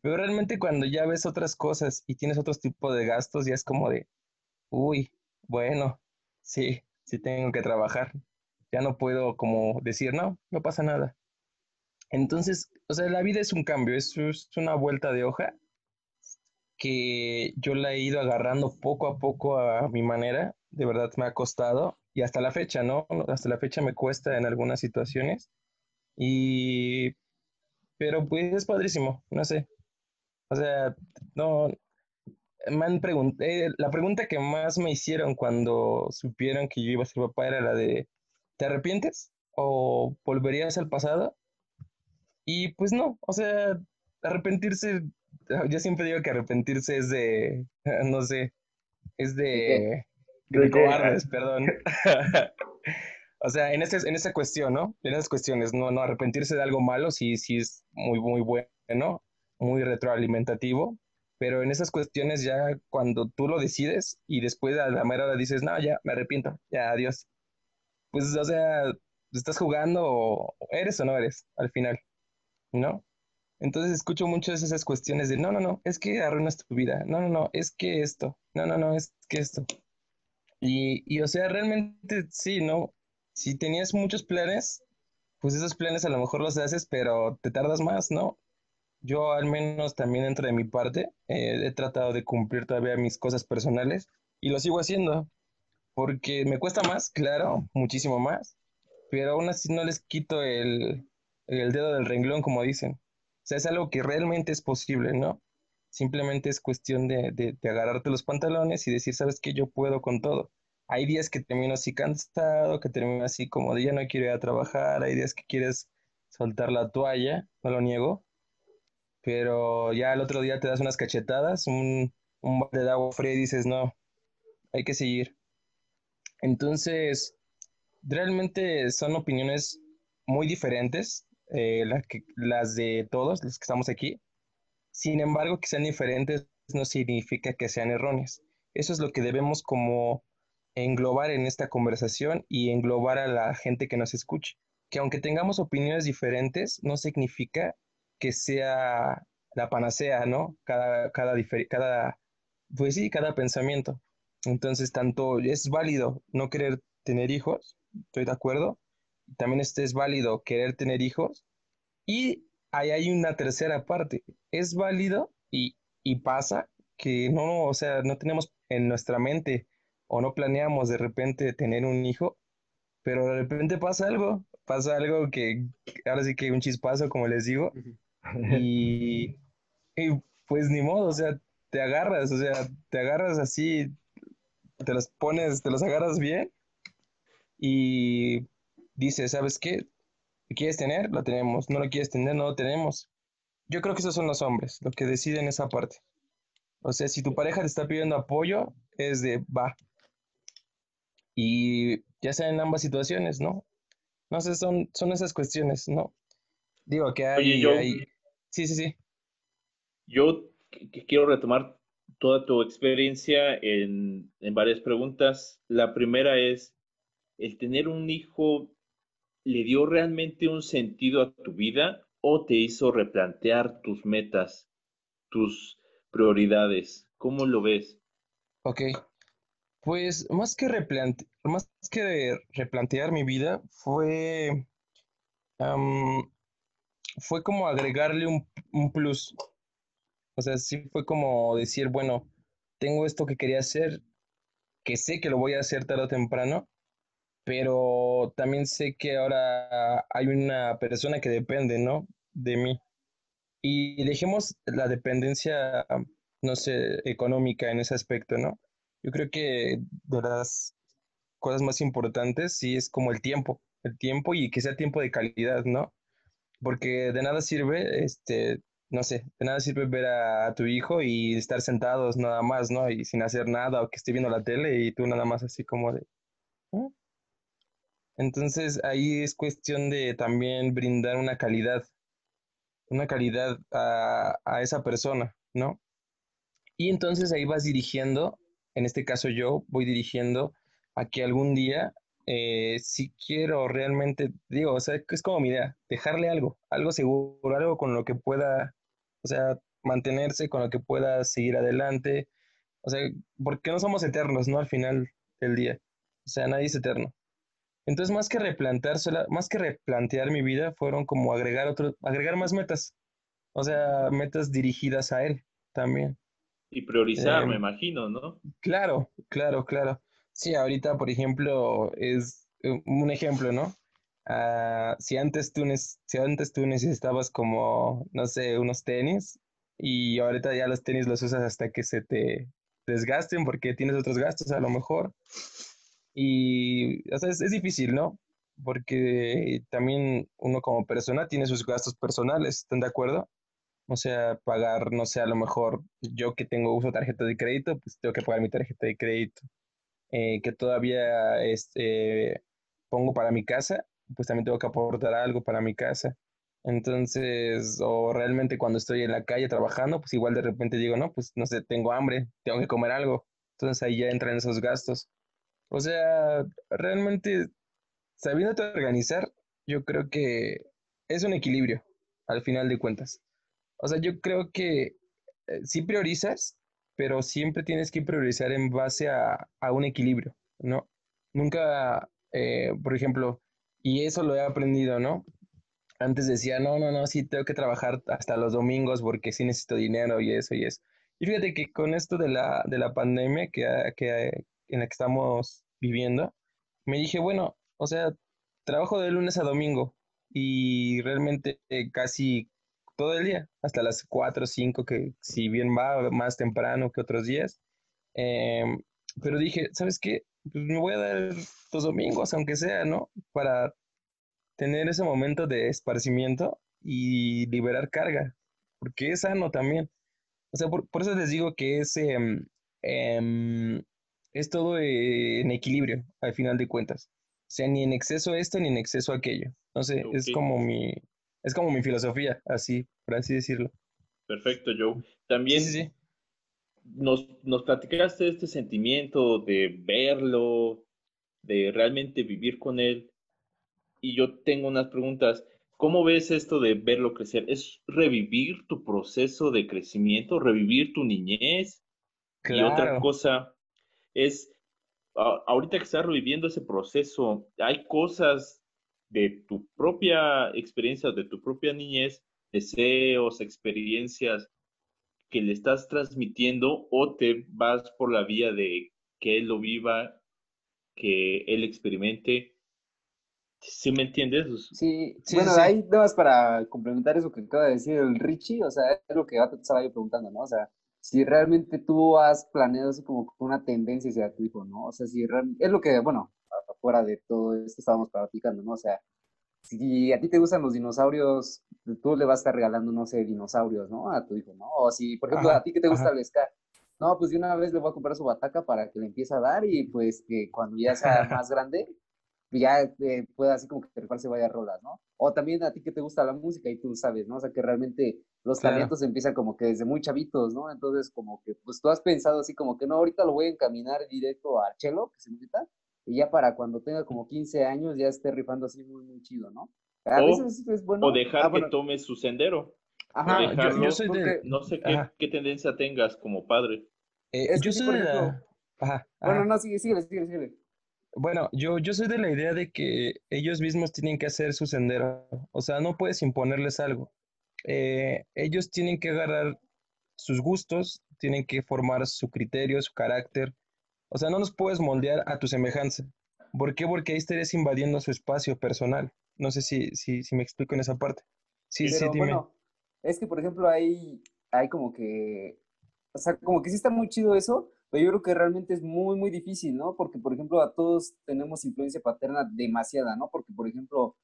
Pero realmente cuando ya ves otras cosas y tienes otro tipo de gastos, ya es como de, uy, bueno, sí, sí tengo que trabajar. Ya no puedo como decir, no, no pasa nada. Entonces, o sea, la vida es un cambio, es, es una vuelta de hoja que yo la he ido agarrando poco a poco a mi manera. De verdad me ha costado, y hasta la fecha, ¿no? Hasta la fecha me cuesta en algunas situaciones. Y, pero pues es padrísimo, no sé. O sea, no, me han preguntado, eh, la pregunta que más me hicieron cuando supieron que yo iba a ser papá era la de, ¿te arrepientes? ¿O volverías al pasado? Y pues no, o sea, arrepentirse, yo siempre digo que arrepentirse es de, no sé, es de, de cobardes, perdón. o sea, en, ese, en esa cuestión, ¿no? En esas cuestiones, no, no arrepentirse de algo malo, sí, sí es muy, muy bueno, muy retroalimentativo, pero en esas cuestiones ya cuando tú lo decides y después a la mera hora dices, no, ya, me arrepiento, ya, adiós. Pues, o sea, estás jugando o eres o no eres al final, ¿no? Entonces escucho muchas esas cuestiones de, no, no, no, es que arruinas tu vida, no, no, no, es que esto, no, no, no, es que esto. Y, y, o sea, realmente sí, ¿no? Si tenías muchos planes, pues esos planes a lo mejor los haces, pero te tardas más, ¿no? Yo al menos también dentro de mi parte eh, he tratado de cumplir todavía mis cosas personales y lo sigo haciendo, porque me cuesta más, claro, muchísimo más, pero aún así no les quito el, el dedo del renglón, como dicen. O sea, es algo que realmente es posible, ¿no? Simplemente es cuestión de, de, agarrarte los pantalones y decir, sabes que yo puedo con todo. Hay días que termino así cansado, que termino así como de ya no quiero ir a trabajar, hay días que quieres soltar la toalla, no lo niego, pero ya el otro día te das unas cachetadas, un, un de agua fría y dices, no, hay que seguir. Entonces, realmente son opiniones muy diferentes, eh, que, las de todos los que estamos aquí. Sin embargo, que sean diferentes no significa que sean erróneas. Eso es lo que debemos como englobar en esta conversación y englobar a la gente que nos escuche. Que aunque tengamos opiniones diferentes, no significa que sea la panacea, ¿no? Cada, cada, cada, pues sí, cada pensamiento. Entonces, tanto es válido no querer tener hijos, estoy de acuerdo. También este es válido querer tener hijos. Y ahí hay una tercera parte. Es válido y, y pasa que no, o sea, no tenemos en nuestra mente o no planeamos de repente tener un hijo, pero de repente pasa algo, pasa algo que ahora sí que un chispazo, como les digo, y, pues ni modo, o sea, te agarras, o sea, te agarras así, te los pones, te los agarras bien y dices, ¿sabes qué? ¿Quieres tener? Lo tenemos. ¿No lo quieres tener? No lo tenemos. Yo creo que esos son los hombres, lo que deciden esa parte. O sea, si tu pareja te está pidiendo apoyo, es de va. Y ya sea en ambas situaciones, ¿no? No sé, son, son esas cuestiones, ¿no? Digo que hay, Sí, sí, sí. Yo quiero retomar toda tu experiencia en, en varias preguntas. La primera es, ¿el tener un hijo le dio realmente un sentido a tu vida o te hizo replantear tus metas, tus prioridades? ¿Cómo lo ves? Ok, pues más que, más que replantear mi vida fue, fue como agregarle un, un, plus. O sea, sí fue como decir, bueno, tengo esto que quería hacer, que sé que lo voy a hacer tarde o temprano, pero también sé que ahora hay una persona que depende, ¿no? De mí. Y dejemos la dependencia, no sé, económica en ese aspecto, ¿no? Yo creo que de las cosas más importantes sí es como el tiempo, el tiempo y que sea tiempo de calidad, ¿no? Porque de nada sirve, este, no sé, de nada sirve ver a, tu hijo y estar sentados nada más, ¿no? Y sin hacer nada o que esté viendo la tele y tú nada más así como de... ¿eh? Entonces ahí es cuestión de también brindar una calidad, una calidad a, a esa persona, ¿no? Y entonces ahí vas dirigiendo, en este caso yo voy dirigiendo a que algún día, eh, si quiero realmente, digo, o sea, es como mi idea, dejarle algo, algo seguro, algo con lo que pueda, o sea, mantenerse, con lo que pueda seguir adelante, o sea, porque no somos eternos, ¿no? Al final del día, o sea, nadie es eterno. Entonces, más que replantear, más que replantear mi vida, fueron como agregar otro, agregar más metas. O sea, metas dirigidas a él también. Y priorizar, me em, imagino, ¿no? Claro, claro, claro. Sí, ahorita, por ejemplo, es eh, un ejemplo, ¿no? Ah, si, antes tú si antes tú necesitabas como, no sé, unos tenis y ahorita ya los tenis los usas hasta que se te desgasten porque tienes otros gastos a lo mejor. Y, o sea, es, difícil, ¿no? Porque también uno como persona tiene sus gastos personales, ¿están de acuerdo? O sea, pagar, no sé, a lo mejor yo que tengo uso tarjeta de crédito, pues tengo que pagar mi tarjeta de crédito. Eh, que todavía este, pongo para mi casa, pues también tengo que aportar algo para mi casa. Entonces, o realmente cuando estoy en la calle trabajando, pues igual de repente digo, no, pues no sé, tengo hambre, tengo que comer algo. Entonces ahí ya entran esos gastos. O sea, realmente sabiéndote organizar, yo creo que es un equilibrio al final de cuentas. O sea, yo creo que eh, sí priorizas, pero siempre tienes que priorizar en base a, un equilibrio, ¿no? Nunca, eh, por ejemplo, y eso lo he aprendido, ¿no? Antes decía, no, no, no, sí tengo que trabajar hasta los domingos porque sí necesito dinero y eso y eso. Y fíjate que con esto de la, de la pandemia que, que, en la que estamos viviendo, me dije, bueno, o sea, trabajo de lunes a domingo y realmente eh, casi todo el día, hasta las 4 o 5, que si bien va más temprano que otros días. Em, pero dije, ¿sabes qué? Pues me voy a dar los domingos, aunque sea, ¿no? Para tener ese momento de esparcimiento y liberar carga. porque es sano también. O sea, por, eso les digo que es, em, em, es todo en equilibrio, al final de cuentas. O sea, ni en exceso esto, ni en exceso aquello. No sé, es como mi, es como mi filosofía, así, por así decirlo. Perfecto, Joe. También sí, sí, Nos, nos platicaste este sentimiento de verlo, de realmente vivir con él. Y yo tengo unas preguntas. ¿Cómo ves esto de verlo crecer? ¿Es revivir tu proceso de crecimiento, revivir tu niñez? Y otra cosa es, ahorita que estás reviviendo ese proceso, hay cosas de tu propia experiencia, de tu propia niñez, deseos, experiencias que le estás transmitiendo o te vas por la vía de que él lo viva, que él experimente ¿Sí me entiendes? Sí, bueno, ahí nada más para complementar eso que acaba de decir el Richie, o sea, es lo que estaba yo preguntando, ¿no? O sea, si realmente tú has planeado así como una tendencia hacia tu hijo, ¿no? O sea, si realmente, es lo que, bueno, afuera de todo esto estábamos platicando, ¿no? O sea, si a ti te gustan los dinosaurios, tú le vas a estar regalando, no sé, dinosaurios, ¿no? A tu hijo, ¿no? O si, por ejemplo, a ti que te gusta el ska, no, pues de una vez le voy a comprar su bataca para que le empiece a dar y pues que cuando ya sea más grande, ya eh, pueda así como que se vaya rolas, ¿no? O también a ti que te gusta la música y tú sabes, ¿no? O sea, que realmente los talentos empiezan como que desde muy chavitos, ¿no? Entonces, como que, pues tú has pensado así como que no, ahorita lo voy a encaminar directo al chelo, que se invita, y ya para cuando tenga como 15 años ya esté rifando así muy, muy chido, ¿no? A o, veces es bueno. O dejar ah, que tome su sendero. Ajá, yo, soy de... No sé qué, qué, tendencia tengas como padre. Eh, yo soy de la... Ajá, Bueno, no, sigue, sigue, sigue, sigue. Bueno, yo, yo soy de la idea de que ellos mismos tienen que hacer su sendero. O sea, no puedes imponerles algo. Eh, ellos tienen que agarrar sus gustos, tienen que formar su criterio, su carácter. O sea, no nos puedes moldear a tu semejanza. ¿Por qué? Porque ahí estarías invadiendo su espacio personal. No sé si, si, si me explico en esa parte. Sí, sí, dime. Bueno, es que, por ejemplo, hay, hay como que, o sea, como que sí está muy chido eso, pero yo creo que realmente es muy, muy difícil, ¿no? Porque, por ejemplo, a todos tenemos influencia paterna demasiada, ¿no? Porque, por ejemplo,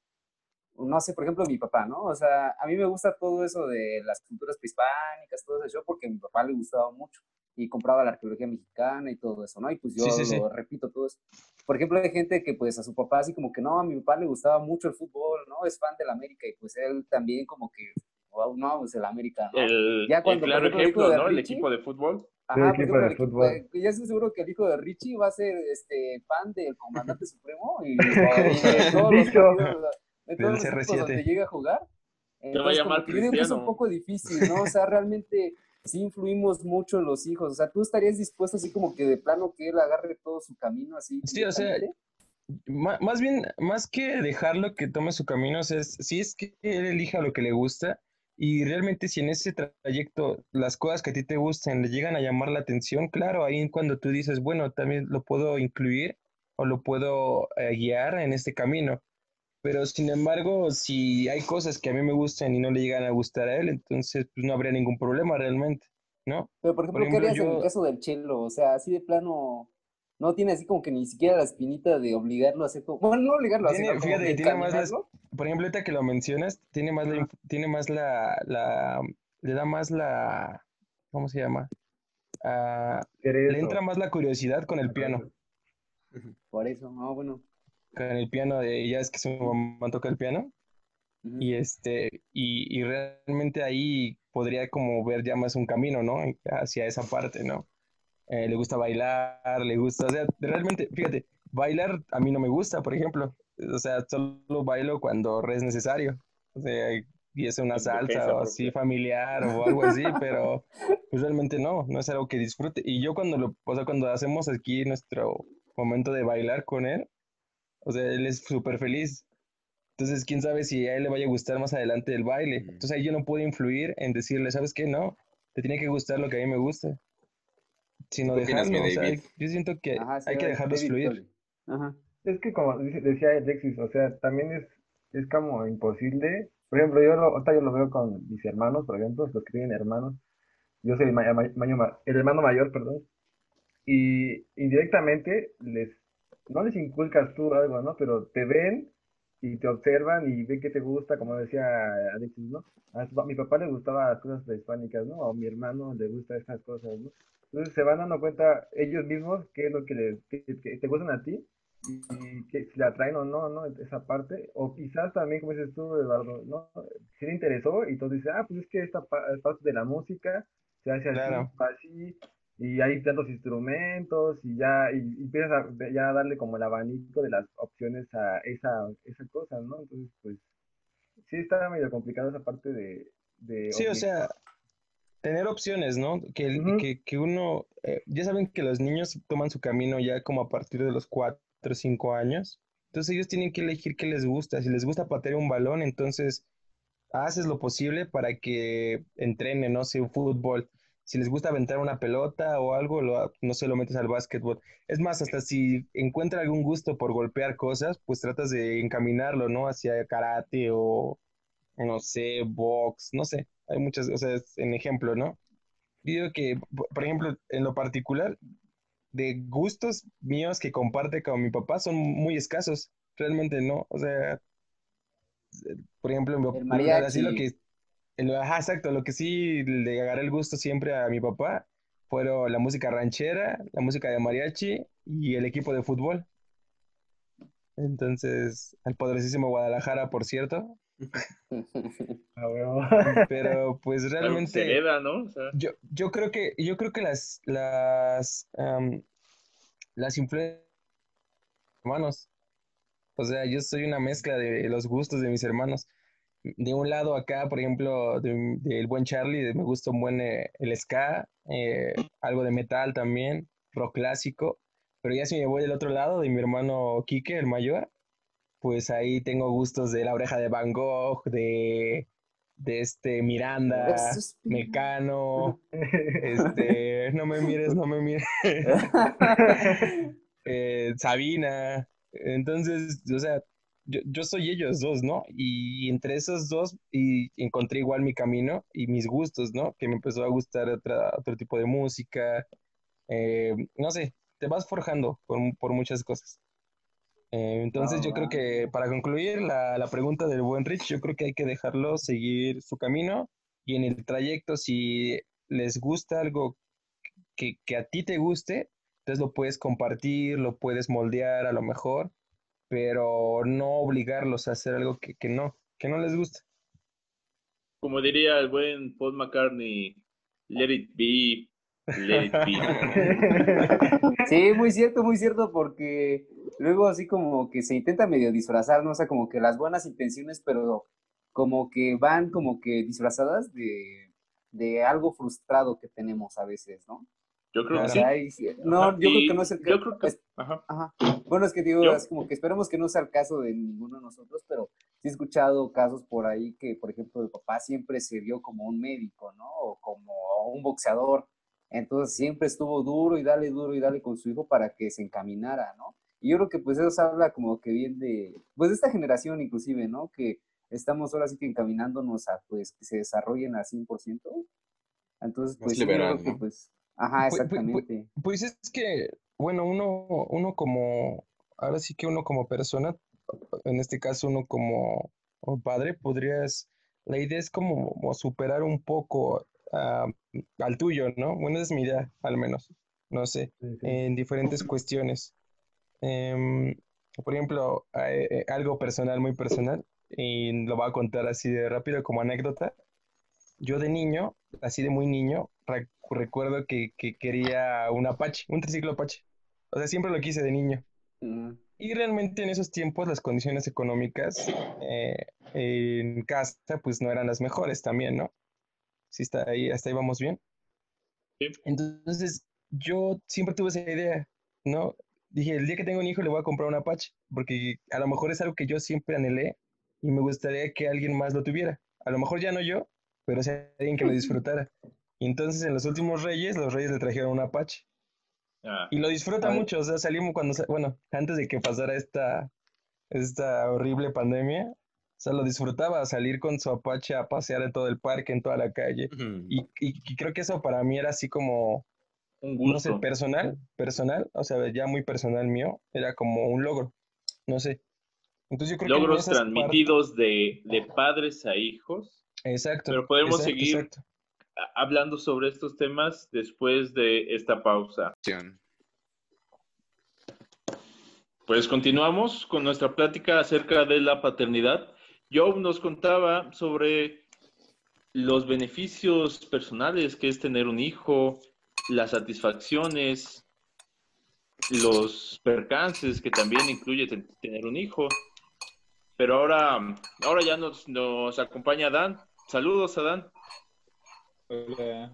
no sé, por ejemplo, mi papá, ¿no? O sea, a mí me gusta todo eso de las culturas prehispánicas, todo eso, porque a mi papá le gustaba mucho y compraba la arqueología mexicana y todo eso, ¿no? Y pues yo lo repito todo eso. Por ejemplo, hay gente que pues a su papá así como que no, a mi papá le gustaba mucho el fútbol, ¿no? Es fan del América y pues él también como que, wow, no, pues el América, ¿no? El, ya cuando, claro ejemplo, ¿no? el equipo de fútbol. Ajá, el equipo de fútbol. ya estoy seguro que el hijo de Richie va a ser este fan del comandante supremo y, de todos los de todos los donde llega a jugar. Te va a llamar Cristiano. Es un poco difícil, ¿no? O sea, realmente sí influimos mucho en los hijos. O sea, ¿tú estarías dispuesto así como que de plano que él agarre todo su camino así? Sí, o sea, más bien, más que dejarlo que tome su camino, o sea, si es que él elija lo que le gusta y realmente si en ese trayecto las cosas que a ti te gusten le llegan a llamar la atención, claro, ahí cuando tú dices, bueno, también lo puedo incluir o lo puedo eh, guiar en este camino. Pero sin embargo, si hay cosas que a mí me gustan y no le llegan a gustar a él, entonces pues no habría ningún problema realmente, ¿no? Pero por ejemplo, ¿qué harías en el caso del chelo? O sea, así de plano, no tiene así como que ni siquiera la espinita de obligarlo a hacer todo. Bueno, no obligarlo a hacer Fíjate, tiene más por ejemplo, ahorita que lo mencionas, tiene más la, tiene más la, la, le da más la, ¿cómo se llama? Ah, le entra más la curiosidad con el piano. Por eso, no, bueno con el piano, de, ya es que su mamá toca el piano. Y este, y, y, realmente ahí podría como ver ya más un camino, ¿no? Hacia esa parte, ¿no? Eh, le gusta bailar, le gusta, o sea, realmente, fíjate, bailar a mí no me gusta, por ejemplo. O sea, solo bailo cuando es necesario. O sea, y es una salsa o así familiar o algo así, pero pues realmente no, no es algo que disfrute. Y yo cuando lo, o sea, cuando hacemos aquí nuestro momento de bailar con él, o sea, él es súper feliz. Entonces, quién sabe si a él le vaya a gustar más adelante el baile. Mm. Entonces, ahí yo no puedo influir en decirle, ¿sabes qué? No, te tiene que gustar lo que a mí me gusta. Sino dejarlo. O sea, yo siento que hay que dejarlos fluir. Ajá. Es que, como decía Alexis, o sea, también es, es como imposible. Por ejemplo, yo lo, ahorita yo lo veo con mis hermanos, por ejemplo, los que tienen hermanos. Yo soy el, el hermano mayor, perdón. Y indirectamente les no les inculcas tú algo, ¿no? Pero te ven y te observan y ven que te gusta, como decía Alexis, ¿no? A mi papá le gustaba las cosas prehispánicas, ¿no? O a mi hermano le gusta estas cosas, ¿no? Entonces se van dando cuenta ellos mismos qué es lo que, les, te gustan a ti y, que si la traen o no, ¿no? Esa parte. O quizás también, como dices tú, Eduardo, ¿no? Si le interesó y todos dicen, ah, pues es que esta parte de la música se hace así, y hay tantos instrumentos y ya y, empiezas a, ya a darle como el abanico de las opciones a esa, esa cosa, ¿no? Entonces, pues sí está medio complicado esa parte de... de sí, o sea, tener opciones, ¿no? Que, que, que uno, eh, ya saben que los niños toman su camino ya como a partir de los cuatro o cinco años. Entonces ellos tienen que elegir qué les gusta. Si les gusta patear un balón, entonces haces lo posible para que entrenen, no sé, fútbol si les gusta aventar una pelota o algo, no se lo metes al básquetbol. Es más, hasta si encuentra algún gusto por golpear cosas, pues tratas de encaminarlo, ¿no? Hacia karate o, no sé, box, no sé. Hay muchas, o sea, en ejemplo, ¿no? Digo que, por ejemplo, en lo particular, de gustos míos que comparte con mi papá son muy escasos. Realmente no. O sea, por ejemplo, así lo que Ajá, exacto. Lo que sí le agarré el gusto siempre a mi papá fueron la música ranchera, la música de mariachi y el equipo de fútbol. Entonces, el poderosísimo Guadalajara, por cierto. Pero pues realmente. ¿no? yo, yo creo que, yo creo que las, las, las influencias hermanos. O sea, yo soy una mezcla de los gustos de mis hermanos de un lado acá, por ejemplo, del buen Charlie, me gusta un buen eh, el ska, eh, algo de metal también, rock clásico, pero ya si me voy del otro lado, de mi hermano Quique, el mayor, pues ahí tengo gustos de la oreja de Van Gogh, de, de este Miranda, Mecano, este, no me mires, no me mires, eh, Sabina, entonces, o sea, yo, soy ellos dos, ¿no? Y entre esos dos y encontré igual mi camino y mis gustos, ¿no? Que me empezó a gustar otra, otro tipo de música. Eh, no sé, te vas forjando por, muchas cosas. Eh, entonces yo creo que para concluir la, pregunta del buen Rich, yo creo que hay que dejarlo seguir su camino y en el trayecto si les gusta algo que, que a ti te guste, entonces lo puedes compartir, lo puedes moldear a lo mejor pero no obligarlos a hacer algo que, no, que no les gusta. Como diría el buen Paul McCartney, let it be, let it be. Sí, muy cierto, muy cierto, porque luego así como que se intenta medio disfrazar, ¿no? O sea, como que las buenas intenciones, pero como que van como que disfrazadas de, de algo frustrado que tenemos a veces, ¿no? Yo creo que sí. No, yo creo que no es el caso. Yo creo que... ajá. Bueno, es que digo, es como que esperemos que no sea el caso de ninguno de nosotros, pero sí he escuchado casos por ahí que, por ejemplo, el papá siempre se vio como un médico, ¿no? O como un boxeador. Entonces siempre estuvo duro y dale, duro y dale con su hijo para que se encaminara, ¿no? Y yo creo que pues eso habla como que bien de, pues de esta generación inclusive, ¿no? Que estamos ahora sí que encaminándonos a pues que se desarrollen al 100%. Entonces, pues, yo creo que pues Ajá, exactamente. Pues, es que, bueno, uno, uno como, ahora sí que uno como persona, en este caso uno como, padre, podrías, la idea es como, superar un poco al tuyo, ¿no? Bueno, es mi idea, al menos, no sé, en diferentes cuestiones. Em, por ejemplo, eh, algo personal, muy personal, y lo voy a contar así de rápido como anécdota. Yo de niño, así de muy niño, recuerdo que, quería un Apache, un triciclo Apache. O sea, siempre lo quise de niño. Mm. Y realmente en esos tiempos las condiciones económicas eh, en casa pues no eran las mejores también, ¿no? Sí, está ahí, hasta ahí vamos bien. Entonces yo siempre tuve esa idea, ¿no? Dije, el día que tengo un hijo le voy a comprar un Apache, porque a lo mejor es algo que yo siempre anhelé y me gustaría que alguien más lo tuviera. A lo mejor ya no yo, pero sea alguien que lo disfrutara. Y entonces en los últimos Reyes, los Reyes le trajeron un Apache. Ah. y lo disfruta mucho, o sea, salimos cuando, bueno, antes de que pasara esta, esta horrible pandemia, o sea, lo disfrutaba salir con su Apache a pasear en todo el parque, en toda la calle. y, y, creo que eso para mí era así como, un gusto. no sé, personal, personal, o sea, ya muy personal mío, era como un logro, no sé. Entonces yo creo que Logros transmitidos de, de padres a hijos. Exacto. Pero podemos exacto, seguir exacto. Hablando sobre estos temas después de esta pausa. Pues continuamos con nuestra plática acerca de la paternidad. Joe nos contaba sobre los beneficios personales que es tener un hijo, las satisfacciones, los percances que también incluye ten- tener un hijo. Pero ahora, ahora ya nos, nos acompaña Adán. Saludos, Adán. Hola.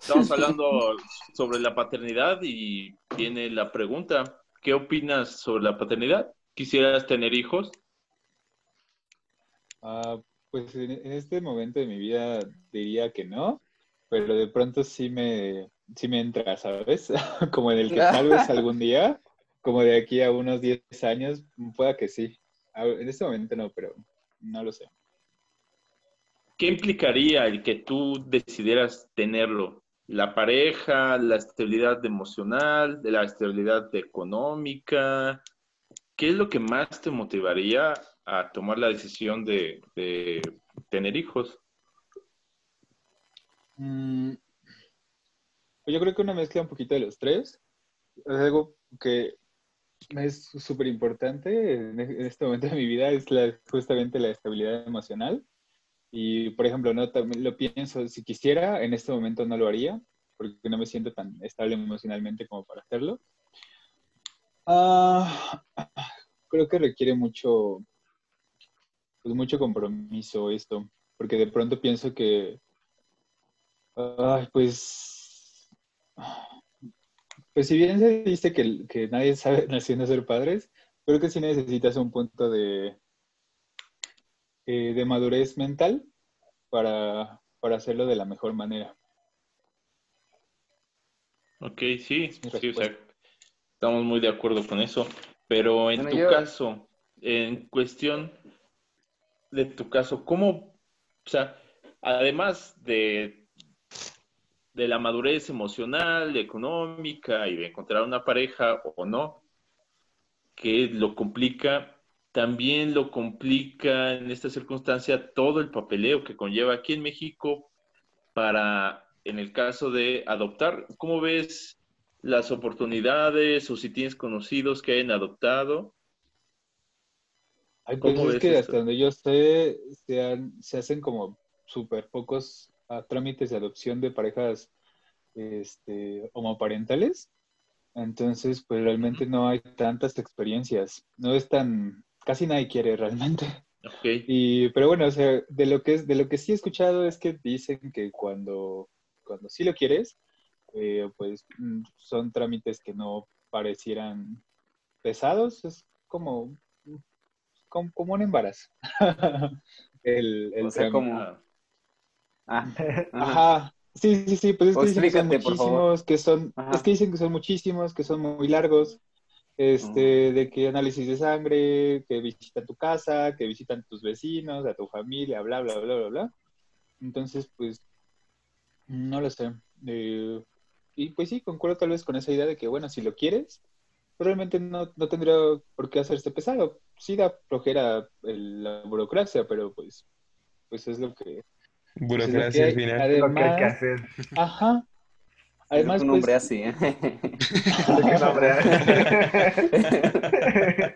Estamos hablando sobre la paternidad y viene la pregunta, ¿qué opinas sobre la paternidad? ¿Quisieras tener hijos? Ah, pues en, este momento de mi vida diría que no, pero de pronto sí me, sí me entra, ¿sabes? Como en el que tal vez algún día, como de aquí a unos 10 años, pueda que sí. En este momento no, pero no lo sé. ¿Qué implicaría el que tú decidieras tenerlo? ¿La pareja, la estabilidad emocional, la estabilidad económica? ¿Qué es lo que más te motivaría a tomar la decisión de, tener hijos? Mm, pues yo creo que una mezcla un poquito de los tres. Es algo que es súper importante en en este momento de mi vida, es justamente la estabilidad emocional. Y, por ejemplo, no también lo pienso, si quisiera, en este momento no lo haría, porque no me siento tan estable emocionalmente como para hacerlo. Ah, creo que requiere mucho, pues mucho compromiso esto, porque de pronto pienso que, ay, pues, pues si bien se dice que, que nadie sabe naciendo ser padres, creo que sí necesitas un punto de, eh, de madurez mental para, para hacerlo de la mejor manera. Ok, sí, o sea, estamos muy de acuerdo con eso. Pero en Bueno, tu yo- caso, en cuestión de tu caso, ¿cómo, o sea, además de, de la madurez emocional, económica y de encontrar una pareja o no, que lo complica, también lo complica en esta circunstancia todo el papeleo que conlleva aquí en México para, en el caso de adoptar, ¿cómo ves las oportunidades o si tienes conocidos que hayan adoptado? Ay, pues ¿Cómo es que esto? hasta donde yo sé, se, han- se hacen como súper pocos ah, trámites de adopción de parejas este, homoparentales. Entonces, pues realmente no hay tantas experiencias. No es tan, casi nadie quiere realmente. Y, pero bueno, o sea, de lo que es, de lo que sí he escuchado es que dicen que cuando, cuando sí lo quieres, eh, pues mm, son trámites que no parecieran pesados, es como, como, como un embarazo. el, el O sea, como- ah, Ah, ajá. Ajá. Sí, sí, sí, pues es O que dicen que son muchísimos, que son, Ajá. es que dicen que son muchísimos, que son muy largos, este, de que análisis de sangre, que visitan tu casa, que visitan tus vecinos, a tu familia, bla, bla, bla, bla, bla. Entonces, pues, no lo sé. Eh, y pues sí, concuerdo tal vez con esa idea de que, bueno, si lo quieres, probablemente no, no tendría por qué hacerse pesado. Sí da flojera el- la burocracia, pero pues, pues es lo que... pues es lo que Burocracia al final. Es lo que hay que Además, hacer. Ajá. Además, un hombre pues, así, ¿eh?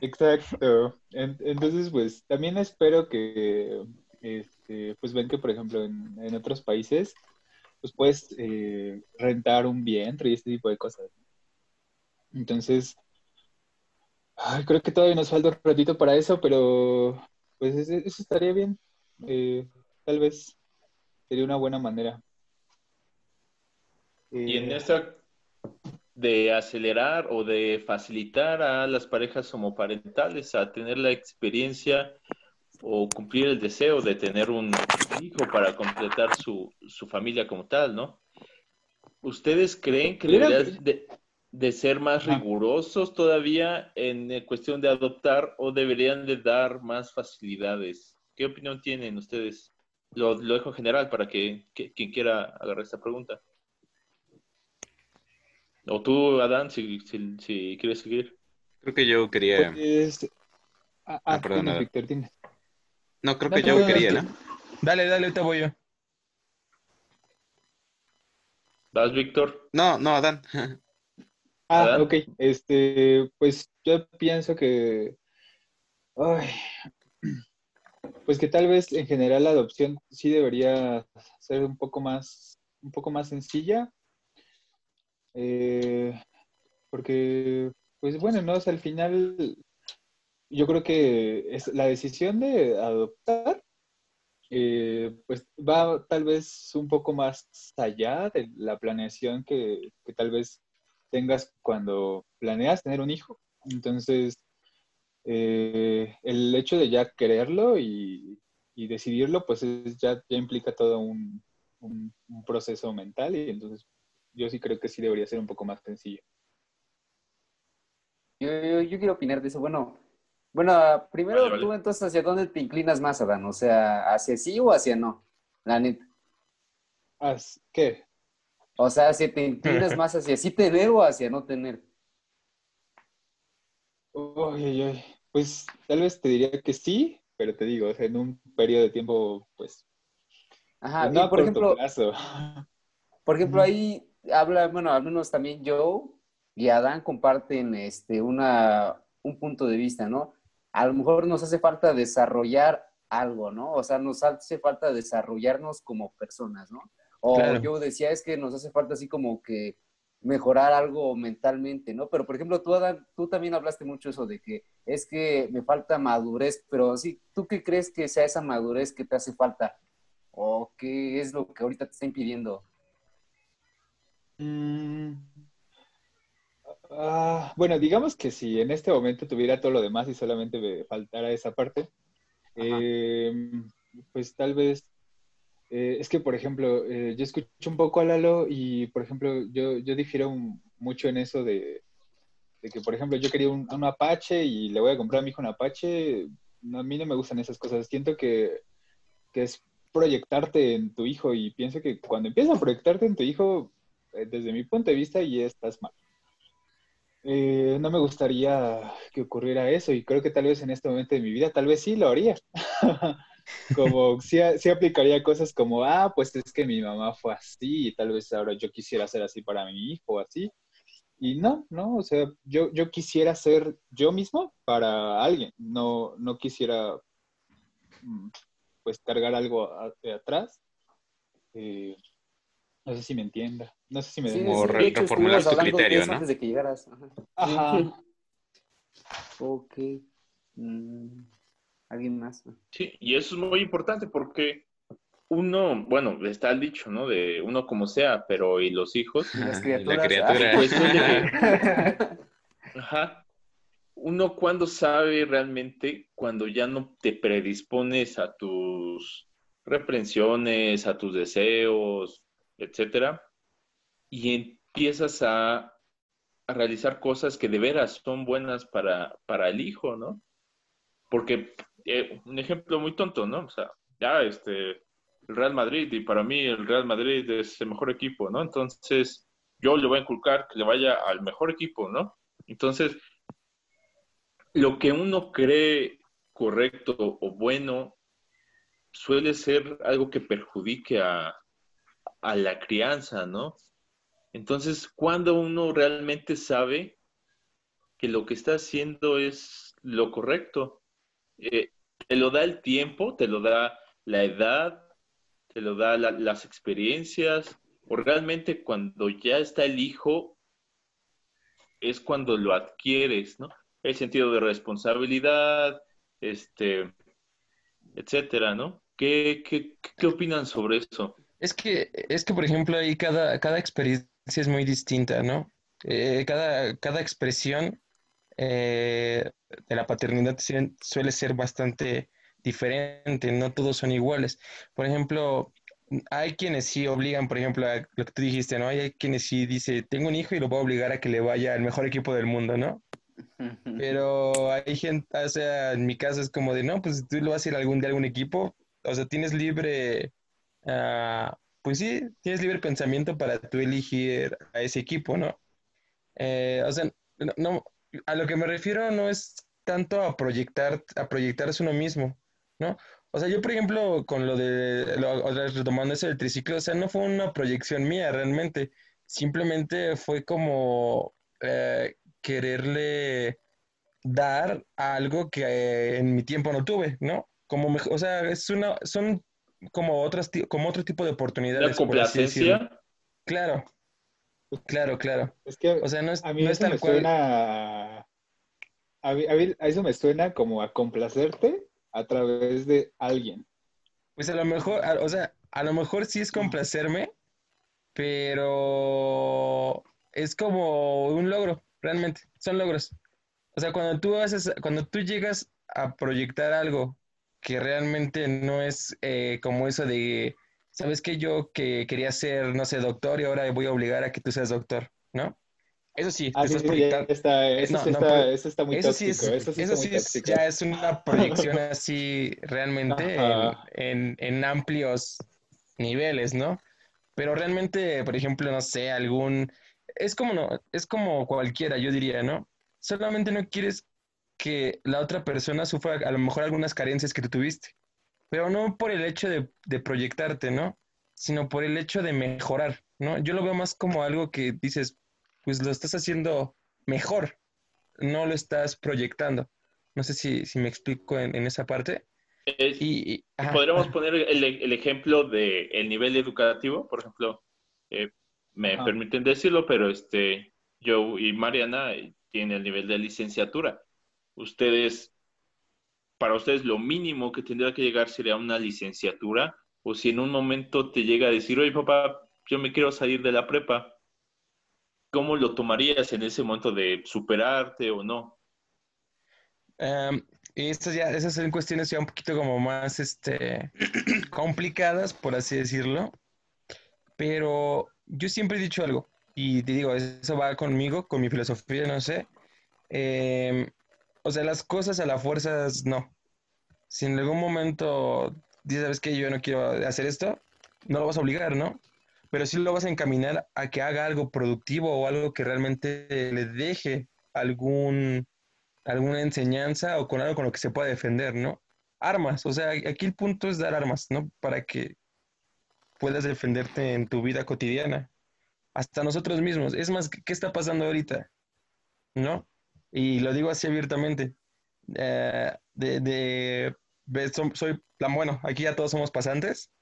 Exacto. En- entonces, pues, también espero que, este, pues, ven que, por ejemplo, en, en otros países, pues, puedes eh, rentar un vientre y este tipo de cosas. Entonces, ay, creo que todavía nos falta un ratito para eso, pero, pues, eso, eso estaría bien. Eh, tal vez sería una buena manera. Y en esta de acelerar o de facilitar a las parejas homoparentales a tener la experiencia o cumplir el deseo de tener un hijo para completar su, su familia como tal, ¿no? ¿Ustedes creen que deberían de, de ser más rigurosos todavía en cuestión de adoptar o deberían de dar más facilidades? ¿Qué opinión tienen ustedes? Lo, lo dejo en general para que, que- quien quiera agarrar esta pregunta. O tú, Adán, si, si, si quieres seguir. Creo que yo quería. Pues, ah, Ah, ah, perdón, dime, nada. Víctor, dime. No, creo No, que no, yo no, quería, no. ¿no? Dale, dale, ahorita voy yo. ¿Vas, Víctor? No, no, Adán. Ah, ¿Verdad? ok. Este, pues yo pienso que. Ay, pues que tal vez en general la adopción sí debería ser un poco más, un poco más sencilla. Eh, porque, pues bueno, no, O al final yo creo que es la decisión de adoptar, eh, pues va tal vez un poco más allá de la planeación que, que tal vez tengas cuando planeas tener un hijo. Entonces, eh, el hecho de ya quererlo y, y decidirlo, pues es- ya, ya implica todo un- un proceso mental y entonces yo sí creo que sí debería ser un poco más sencillo. Yo, yo, yo quiero opinar de eso. Bueno, bueno, primero Vale, vale. tú entonces, ¿hacia dónde te inclinas más, Adán? O sea, ¿hacia sí o hacia no? La neta. As- ¿Qué? O sea, si te inclinas más hacia sí tener o hacia no tener. Uy, uy, uy. Pues tal vez te diría que sí, pero te digo, o sea, en un periodo de tiempo, pues, Ajá, no y a por corto ejemplo, plazo. por ejemplo, ahí habla, bueno, al menos también Joe y Adán comparten este una, un punto de vista, ¿no? A lo mejor nos hace falta desarrollar algo, ¿no? O sea, nos hace falta desarrollarnos como personas, ¿no? O Claro. yo decía, es que nos hace falta así como que mejorar algo mentalmente, ¿no? Pero, por ejemplo, tú, Adán, tú también hablaste mucho eso de que es que me falta madurez, pero sí, ¿tú qué crees que sea esa madurez que te hace falta? ¿O qué es lo que ahorita te está impidiendo? Mm. Ah, bueno, digamos que si en este momento tuviera todo lo demás y solamente me faltara esa parte, eh, pues tal vez, eh, es que por ejemplo, eh, yo escucho un poco a Lalo y por ejemplo, yo, yo difiero un- mucho en eso de, de que por ejemplo yo quería un, un Apache y le voy a comprar a mi hijo un Apache, no, a mí no me gustan esas cosas, siento que, que es proyectarte en tu hijo y pienso que cuando empiezas a proyectarte en tu hijo, desde mi punto de vista, ya estás mal. Eh, no me gustaría que ocurriera eso y creo que tal vez en este momento de mi vida, tal vez sí lo haría. como sí, sí aplicaría cosas como, ah, pues es que mi mamá fue así y tal vez ahora yo quisiera ser así para mi hijo así. Y no, no, o sea, yo, yo quisiera ser yo mismo para alguien, no, no quisiera mm, pues cargar algo a- de atrás. Eh, no sé si me entienda, no sé si me Sí, Como sí, re- de hecho, reformular tu criterio, ¿no? Antes de que llegaras. Ajá. Ajá. Ok. Mm, ¿Alguien más? Sí, y eso es muy importante porque uno, bueno, está el dicho, ¿no? De uno como sea, pero ¿y los hijos? Y las criaturas. La criatura. Pues, oye, Ajá. Uno cuando sabe realmente, cuando ya no te predispones a tus reprensiones, a tus deseos, etcétera, y empiezas a, a realizar cosas que de veras son buenas para, para el hijo, ¿no? Porque, eh, un ejemplo muy tonto, ¿no? O sea, ya, este, el Real Madrid, y para mí el Real Madrid es el mejor equipo, ¿no? Entonces, yo le voy a inculcar que le vaya al mejor equipo, ¿no? Entonces, lo que uno cree correcto o bueno suele ser algo que perjudique a, a la crianza, ¿no? Entonces, cuando uno realmente sabe que lo que está haciendo es lo correcto, eh, te lo da el tiempo, te lo da la edad, te lo da la- las experiencias, o realmente cuando ya está el hijo, es cuando lo adquieres, ¿no? El sentido de responsabilidad, este, etcétera, ¿no? ¿Qué, qué, qué opinan sobre eso? Es que, es que, por ejemplo, ahí cada, cada experiencia es muy distinta, ¿no? Eh, cada, cada expresión eh, de la paternidad suele ser bastante diferente, no todos son iguales. Por ejemplo, hay quienes sí obligan, por ejemplo, a lo que tú dijiste, ¿no? Hay quienes sí dice, tengo un hijo y lo voy a obligar a que le vaya al mejor equipo del mundo, ¿no? Pero hay gente, o sea, en mi caso es como de, no, pues tú lo vas a ir algún día a algún equipo, o sea, tienes libre, ah, pues sí, tienes libre pensamiento para tú elegir a ese equipo, ¿no? Eh, o sea, no, no, a lo que me refiero no es tanto a proyectar, a proyectarse uno mismo, ¿no? O sea, yo, por ejemplo, con lo de, lo, retomando eso del triciclo, o sea, no fue una proyección mía realmente, simplemente fue como eh, quererle dar algo que eh, en mi tiempo no tuve, ¿no? Como, o sea, es una, son como otras, ti- como otro tipo de La oportunidades, decirlo. complacencia. Claro, claro, claro. Es que O sea, no es, a mí no es eso me tal cual. suena... A mí, a mí- a eso me suena como a complacerte a través de alguien. Pues a lo mejor, a- o sea, a lo mejor sí es complacerme, pero es como un logro, realmente, son logros. O sea, cuando tú haces, cuando tú llegas a proyectar algo que realmente no es eh, como eso de, ¿sabes qué? Yo que quería ser, no sé, doctor y ahora voy a obligar a que tú seas doctor, ¿no? Eso sí, te Ah, sí, estás sí, ya proyectando. está, eso, No, sí no, está, pero eso está muy Eso sí tóxico, es, eso sí eso es, ya es una proyección así realmente en, en, en amplios niveles, ¿no? Pero realmente, por ejemplo, no sé, algún, es como no, es como cualquiera, yo diría, ¿no? Solamente no quieres que la otra persona sufra a lo mejor algunas carencias que tú tuviste, pero no por el hecho de, de proyectarte, ¿no? Sino por el hecho de mejorar, ¿no? Yo lo veo más como algo que dices, pues lo estás haciendo mejor, no lo estás proyectando. No sé si, si me explico en, en esa parte. Es- Y, y- ajá, Podríamos ajá. poner el, el ejemplo del el nivel educativo, por ejemplo, eh, me permiten decirlo, pero este, yo y Mariana eh, tienen el nivel de licenciatura. Ustedes, para ustedes lo mínimo que tendría que llegar sería una licenciatura, o si en un momento te llega a decir, oye papá, yo me quiero salir de la prepa, ¿cómo lo tomarías en ese momento de superarte o no? Em, y estas ya, esas son cuestiones ya un poquito como más este, complicadas, por así decirlo. Pero yo siempre he dicho algo, y te digo, eso va conmigo, con mi filosofía, no sé. Em, o sea, las cosas a la fuerza no. Si en algún momento dices, ¿sabes qué? Yo no quiero hacer esto, no lo vas a obligar, ¿no? Pero sí lo vas a encaminar a que haga algo productivo o algo que realmente le deje algún, alguna enseñanza o con algo con lo que se pueda defender, ¿no? Armas, o sea, aquí el punto es dar armas, ¿no? Para que puedas defenderte en tu vida cotidiana, hasta nosotros mismos. Es más, ¿qué está pasando ahorita? ¿No? Y lo digo así abiertamente. Eh, de, de, soy, bueno, aquí ya todos somos pasantes.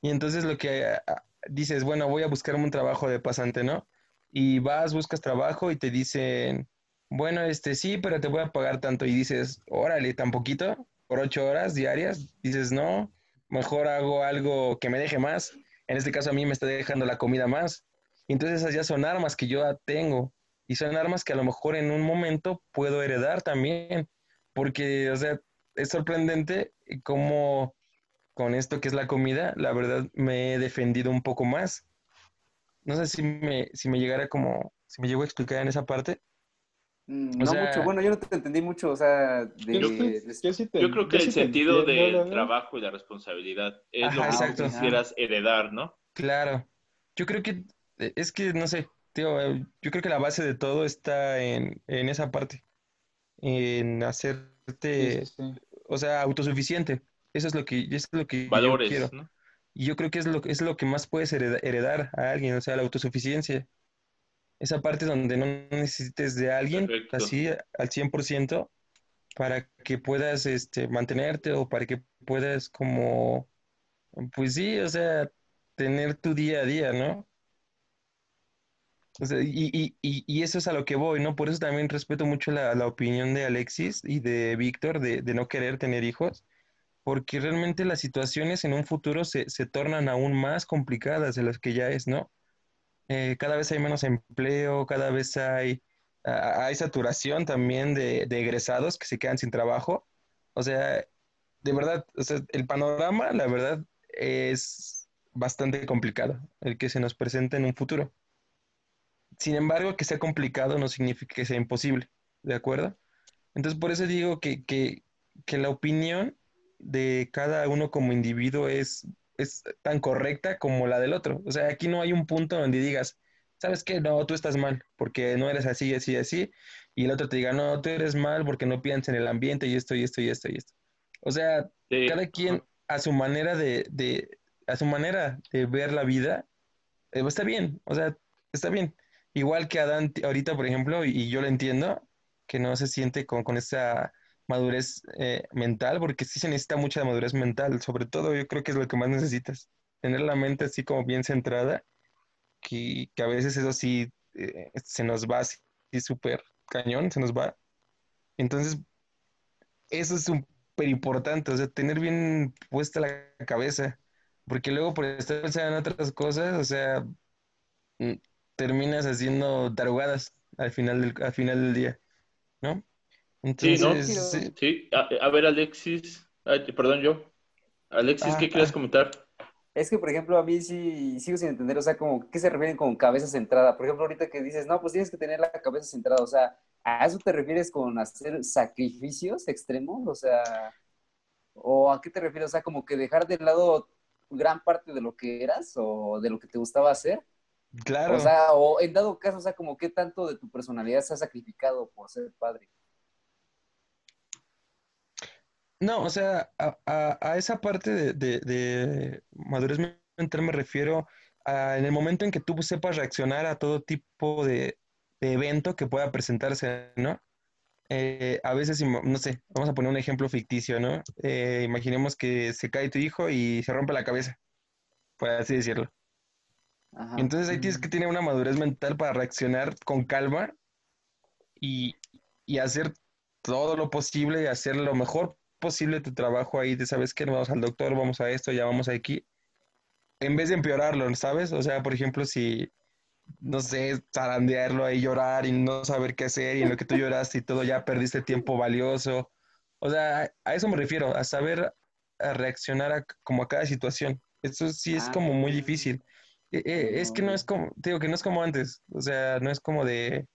Y entonces lo que ah, dices, bueno, voy a buscarme un trabajo de pasante, ¿no? Y vas, buscas trabajo y te dicen, bueno, este sí, pero te voy a pagar tanto. Y dices, órale, tan poquito, por ocho horas diarias. Dices, no, mejor hago algo que me deje más. En este caso a mí me está dejando la comida más. Entonces esas ya son armas que yo tengo. Y son armas que a lo mejor en un momento puedo heredar también. Porque, o sea, es sorprendente cómo con esto que es la comida, la verdad me he defendido un poco más. No sé si me, si me llegara como, si me llegó a explicar en esa parte. Mm, O no sea- mucho, bueno, yo no te entendí mucho, o sea, de... Yo, yo sí te- Yo creo que yo el sí sentido del trabajo y la responsabilidad es lo que exacto. quisieras heredar, ¿no? Claro. Yo creo que, es que, no sé, tío, eh, yo creo que la base de todo está en, en esa parte, en hacerte, sí, sí. o sea, autosuficiente. Eso es lo que, eso es lo que yo quiero. ¿no? Y yo creo que es lo, es lo que más puedes hereda- heredar a alguien, o sea, la autosuficiencia. Esa parte donde no necesites de alguien Perfecto. así al 100% para que puedas este, mantenerte o para que puedas como, pues sí, o sea, tener tu día a día, ¿no? O sea, y, y, y, eso es a lo que voy, ¿no? Por eso también respeto mucho la, la opinión de Alexis y de Víctor de, de no querer tener hijos, porque realmente las situaciones en un futuro se, se tornan aún más complicadas de las que ya es, ¿no? Eh, cada vez hay menos empleo, cada vez hay, hay saturación también de, de egresados que se quedan sin trabajo. O sea, de verdad, o sea, el panorama, la verdad, es bastante complicado, el que se nos presenta en un futuro. Sin embargo, que sea complicado no significa que sea imposible, ¿de acuerdo? Entonces, por eso digo que, que, que la opinión de cada uno como individuo es, es tan correcta como la del otro. O sea, aquí no hay un punto donde digas, ¿sabes qué? No, tú estás mal, porque no eres así, así, así. Y el otro te diga, no, tú eres mal porque no piensas en el ambiente y esto, y esto, y esto, y esto. O sea, Sí. cada quien a su manera de, de, a su manera de ver la vida, eh, está bien, o sea, está bien. Igual que Adán ahorita, por ejemplo, y, y yo lo entiendo, que no se siente con, con esa madurez eh, mental, porque sí se necesita mucha madurez mental, sobre todo yo creo que es lo que más necesitas, tener la mente así como bien centrada, que, que a veces eso sí eh, se nos va así súper cañón, se nos va. Entonces, eso es súper importante, o sea, tener bien puesta la cabeza, porque luego por estar pensando en otras cosas, o sea, mm, terminas haciendo tarugadas al final del, al final del día, ¿no? Sí, ¿no? Entonces, sí, Sí, a, a ver, Alexis, ay, perdón yo. Alexis, Ah, ¿qué quieres ah. comentar? Es que, por ejemplo, a mí sí sigo sin entender, o sea, como, ¿qué se refieren con cabeza centrada? Por ejemplo, ahorita que dices, no, pues tienes que tener la cabeza centrada, o sea, ¿a eso te refieres con hacer sacrificios extremos? O sea, ¿o a qué te refieres? O sea, como que dejar de lado gran parte de lo que eras o de lo que te gustaba hacer. Claro. O sea, o en dado caso, o sea, como qué tanto de tu personalidad se ha sacrificado por ser padre. No, o sea, a, a- a esa parte de, de- de madurez mental me refiero a en el momento en que tú sepas reaccionar a todo tipo de, de evento que pueda presentarse, ¿no? Eh, a veces, no sé, vamos a poner un ejemplo ficticio, ¿no? Eh, imaginemos que se cae tu hijo y se rompe la cabeza, por así decirlo. Ajá. Entonces ahí tienes que tener una madurez mental para reaccionar con calma y, y hacer todo lo posible y hacer lo mejor posible tu trabajo ahí de, ¿sabes qué? Vamos al doctor, vamos a esto, ya vamos aquí. En vez de empeorarlo, ¿sabes? O sea, por ejemplo, si, no sé, zarandearlo ahí, llorar y no saber qué hacer y en lo que tú lloraste y todo, ya perdiste tiempo valioso. O sea, a eso me refiero, a saber a reaccionar a, como a cada situación. Eso sí es Ah. como muy difícil. Eh, eh, es que no es como, te digo que no es como antes, o sea, no es como de,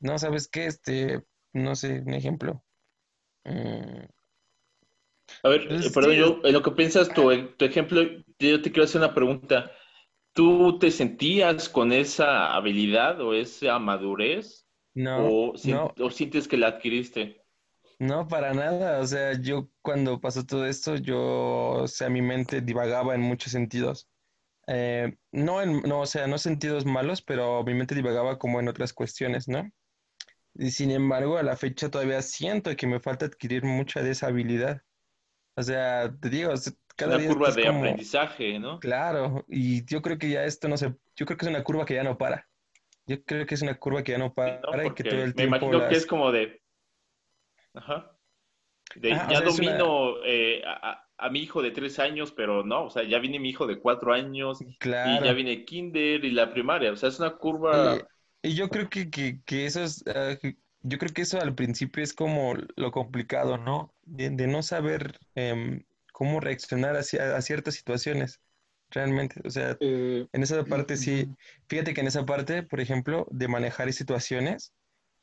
no, ¿sabes qué? Este, no sé, un ejemplo. Mm, A ver, Pues eh, perdón, sí. yo, en lo que piensas, tu, tu ejemplo, yo te quiero hacer una pregunta. ¿Tú te sentías con esa habilidad o esa madurez? no, ¿O, no, o sientes que la adquiriste? no, para nada, o sea, yo cuando pasó todo esto, yo, o sea, mi mente divagaba en muchos sentidos. Eh, no, en, no, o sea, no sentidos malos, pero mi mente divagaba como en otras cuestiones, ¿no? Y sin embargo, a la fecha todavía siento que me falta adquirir mucha de esa habilidad. O sea, te digo, cada Una día curva de como, aprendizaje, ¿no? claro, y yo creo que ya esto no se, yo creo que es una curva que ya no para. Yo creo que es una curva que ya no para ¿no? y que todo el me tiempo imagino que es como de, ajá, de Ajá, o ya sea, es una- domino eh, a, a- mi hijo de tres años, pero no, o sea, ya viene mi hijo de cuatro años y ya viene kinder y la primaria, o sea, es una curva, Y, y yo creo que, que, que eso es, que- yo creo que eso al principio es como lo complicado, ¿no? De, de no saber em, cómo reaccionar hacia, a ciertas situaciones, realmente. O sea, Eh, en esa parte sí, fíjate que en esa parte, por ejemplo, de manejar situaciones,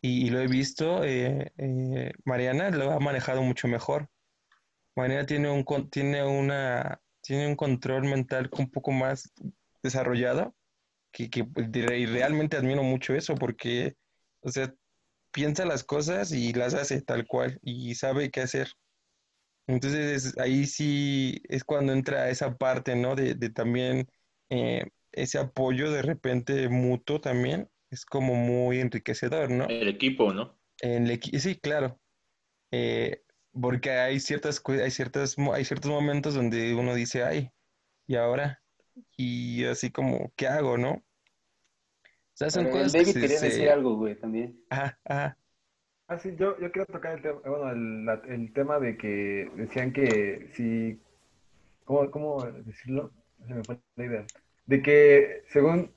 y, y lo he visto, eh, eh, Mariana lo ha manejado mucho mejor. Mariana tiene un, tiene una, tiene un control mental un poco más desarrollado que, que pues, y realmente admiro mucho eso porque, o sea, piensa las cosas y las hace tal cual y sabe qué hacer. Entonces ahí sí es cuando entra esa parte, ¿no? De, de también eh, ese apoyo de repente mutuo también es como muy enriquecedor, ¿no? el equipo, ¿no? El sí, claro. Eh, porque hay ciertas, cu- hay ciertas, mo- hay ciertos momentos donde uno dice, ay, ¿y ahora? Y así como, ¿qué hago, no? O sea, son El cosas que David se, quería se- decir algo, güey, también. Ajá, ajá. Ah, sí, yo, yo quiero tocar el tema, bueno, el, la- el tema de que decían que si, ¿cómo, cómo decirlo? Se me fue la idea. De que según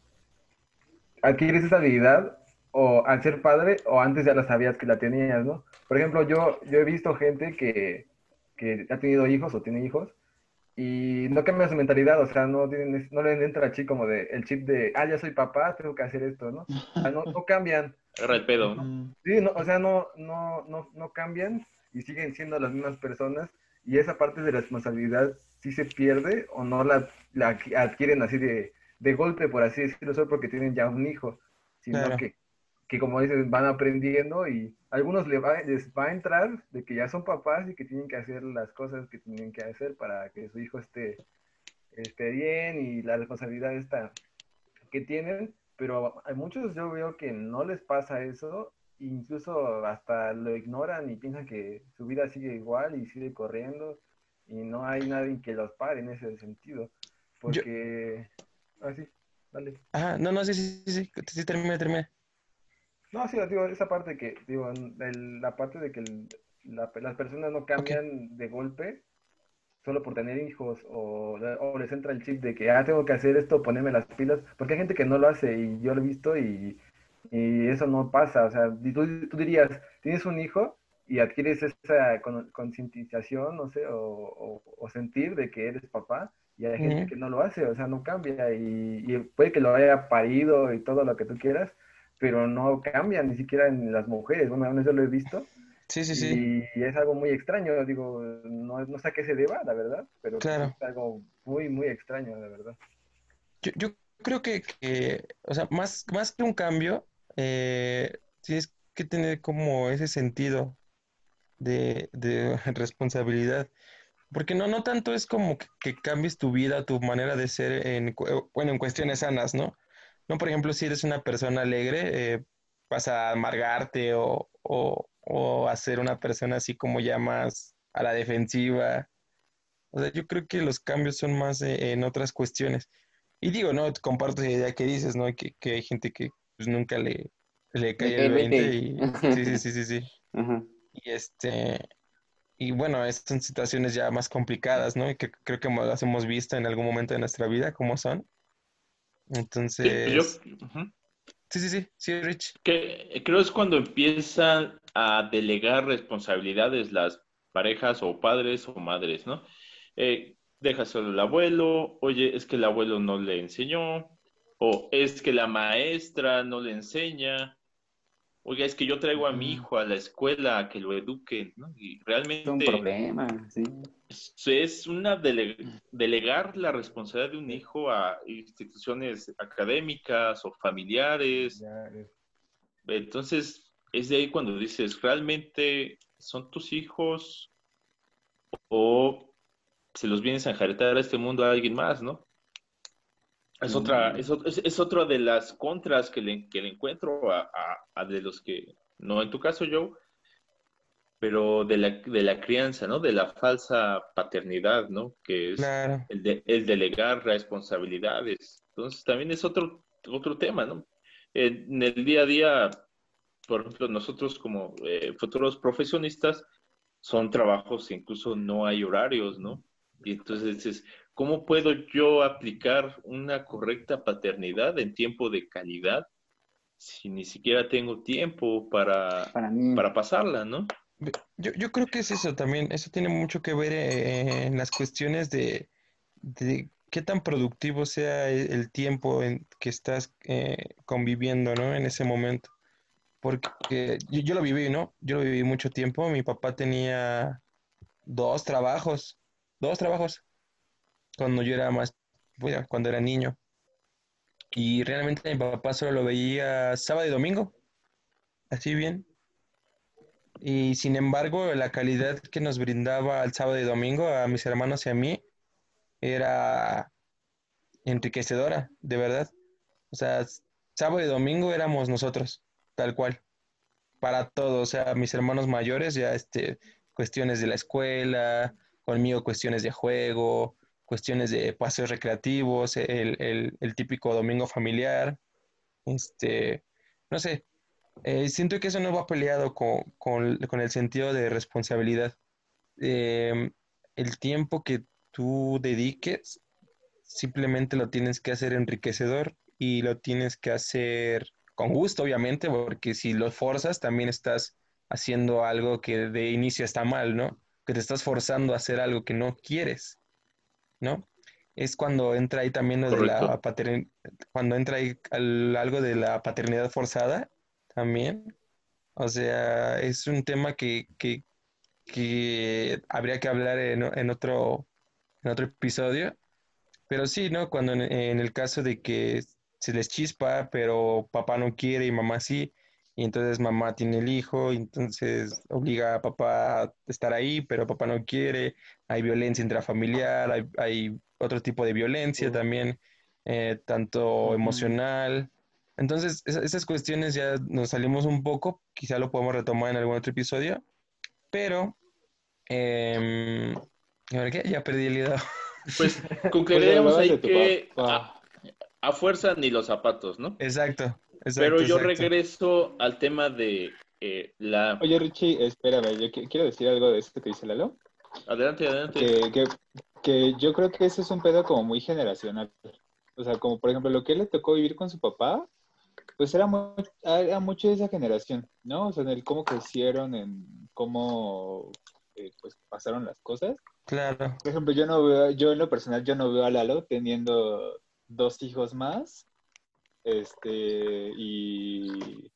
adquieres esa habilidad o al ser padre o antes ya la sabías que la tenías, ¿no? Por ejemplo, yo, yo he visto gente que, que ha tenido hijos o tiene hijos y no cambia su mentalidad, o sea, no, tienen, no le entra así como de, el chip de, ah, ya soy papá, tengo que hacer esto, ¿no? O sea, no, no cambian. Agarra el pedo, ¿no? Sí, no, o sea, no, no, no, no cambian y siguen siendo las mismas personas y esa parte de la responsabilidad sí se pierde o no la, la adqui- adquieren así de, de golpe, por así decirlo, solo porque tienen ya un hijo, sino que, que, como dices, van aprendiendo y algunos les va, les va a entrar de que ya son papás y que tienen que hacer las cosas que tienen que hacer para que su hijo esté, esté bien y la responsabilidad está que tienen, pero hay muchos yo veo que no les pasa eso, incluso hasta lo ignoran y piensan que su vida sigue igual y sigue corriendo y no hay nadie que los pare en ese sentido, porque... Ah, sí, dale. Ah, no, no, sí, sí, sí, sí, termina, termina. No, sí, digo, esa parte que, digo, la parte de que las personas no cambian de golpe, solo por tener hijos o, les entra el chip de que, ah, tengo que hacer esto, ponerme las pilas, porque hay gente que no lo hace y yo lo he visto y, eso no pasa, o sea, tú, tú, dirías, tienes un hijo y adquieres esa concientización, no sé, o, sentir de que eres papá y hay gente que no lo hace, o sea, no cambia y, y puede que lo haya parido y todo lo que tú quieras, pero no cambia ni siquiera en las mujeres, bueno, eso lo he visto Sí, sí, sí. Y es algo muy extraño, digo, no, no sé a qué se deba, la verdad, pero claro. es algo muy, muy extraño, la verdad. Yo, yo creo que, que, o sea, más, más que un cambio, eh, tienes que tener como ese sentido de, de responsabilidad. Porque no, no tanto es como que, cambies tu vida, tu manera de ser, en, bueno, en cuestiones sanas, ¿no? No, por ejemplo, si eres una persona alegre, eh, vas a amargarte o, o hacer una persona así como ya más a la defensiva. O sea, yo creo que los cambios son más eh, en otras cuestiones. Y digo, no, comparto la idea que dices, ¿no? Que, que hay gente que pues nunca le, le cae el 20 y... Sí, sí, sí, sí, sí. Y este... Y bueno, son situaciones ya más complicadas, ¿no? Y que creo que las hemos visto en algún momento de nuestra vida, cómo son. Entonces... Sí, sí, sí, sí, Rich. Que, creo es cuando empiezan a delegar responsabilidades las parejas o padres o madres, ¿no? Eh, déjaselo al abuelo, oye, es que el abuelo no le enseñó, o es que la maestra no le enseña, oye, es que yo traigo a mi hijo a la escuela a que lo eduque, ¿no? Y realmente... Es un problema, sí es una delegar la responsabilidad de un hijo a instituciones académicas o familiares. Entonces, es de ahí cuando dices, ¿realmente son tus hijos o se los vienes a enjaretar a este mundo a alguien más, no? Es otra, mm. es, es, otra de las contras que le, que le encuentro a, a, de los que, no en tu caso, Joe, pero de la, de la crianza, ¿no? De la falsa paternidad, ¿no? Que es el, de, el, delegar responsabilidades. Entonces, también es otro, otro tema, ¿no? En, el día a día, por ejemplo, nosotros como eh, futuros profesionistas, son trabajos, incluso no hay horarios, ¿no? Y entonces dices, ¿cómo puedo yo aplicar una correcta paternidad en tiempo de calidad si ni siquiera tengo tiempo para, para, para pasarla, ¿no? Yo, yo creo que es eso también, eso tiene mucho que ver eh, en las cuestiones de, qué tan productivo sea e, el tiempo en que estás eh, conviviendo, ¿no? En ese momento. Porque yo, lo viví, ¿no? Yo lo viví mucho tiempo. Mi papá tenía dos trabajos, dos trabajos, cuando yo era más, bueno, cuando era niño. Y realmente mi papá solo lo veía sábado y domingo, así bien. Y sin embargo, la calidad que nos brindaba el sábado y domingo a mis hermanos y a mí era enriquecedora, de verdad. O sea, sábado y domingo éramos nosotros, tal cual, para todos. O sea, mis hermanos mayores ya este, cuestiones de la escuela, conmigo cuestiones de juego, cuestiones de paseos recreativos, el, el, típico domingo familiar. Este, no sé, eh, siento que eso no va peleado con, con, el sentido de responsabilidad. Em, el tiempo que tú dediques, simplemente lo tienes que hacer enriquecedor y lo tienes que hacer con gusto, obviamente, porque si lo forzas, también estás haciendo algo que de inicio está mal, ¿no? Que te estás forzando a hacer algo que no quieres, ¿no? Es cuando entra ahí también lo de la paternidad, cuando entra ahí algo de la paternidad forzada también. O sea, es un tema que, que, habría que hablar en, otro, en otro episodio. Pero sí, ¿no? Cuando en, en el caso de que se les chispa, pero papá no quiere y mamá sí, y entonces mamá tiene el hijo, y entonces obliga a papá a estar ahí, pero papá no quiere, hay violencia intrafamiliar, hay, hay otro tipo de violencia también, eh, tanto emocional. Entonces, esa- esas cuestiones ya nos salimos un poco, quizá lo podemos retomar en algún otro episodio, pero, em, ¿y ahora qué? Ya perdí el hilo. Pues Pues concluiríamos hablabas ahí que a, a fuerza ni los zapatos, ¿no? Exacto, exacto. Pero yo exacto. regreso al tema de eh, la... Oye, Richie, espérame, yo qui- quiero decir algo de esto que dice Lalo. Adelante, adelante. Que, que, que yo creo que ese es un pedo como muy generacional. O sea, como por ejemplo lo que le tocó vivir con su papá, pues era, mu- era mucho de esa generación, ¿no? O sea, en el cómo crecieron, en cómo eh, pues pasaron las cosas. Claro, Por ejemplo, yo no veo, yo en lo personal, yo no veo a Lalo teniendo dos hijos más, este, y,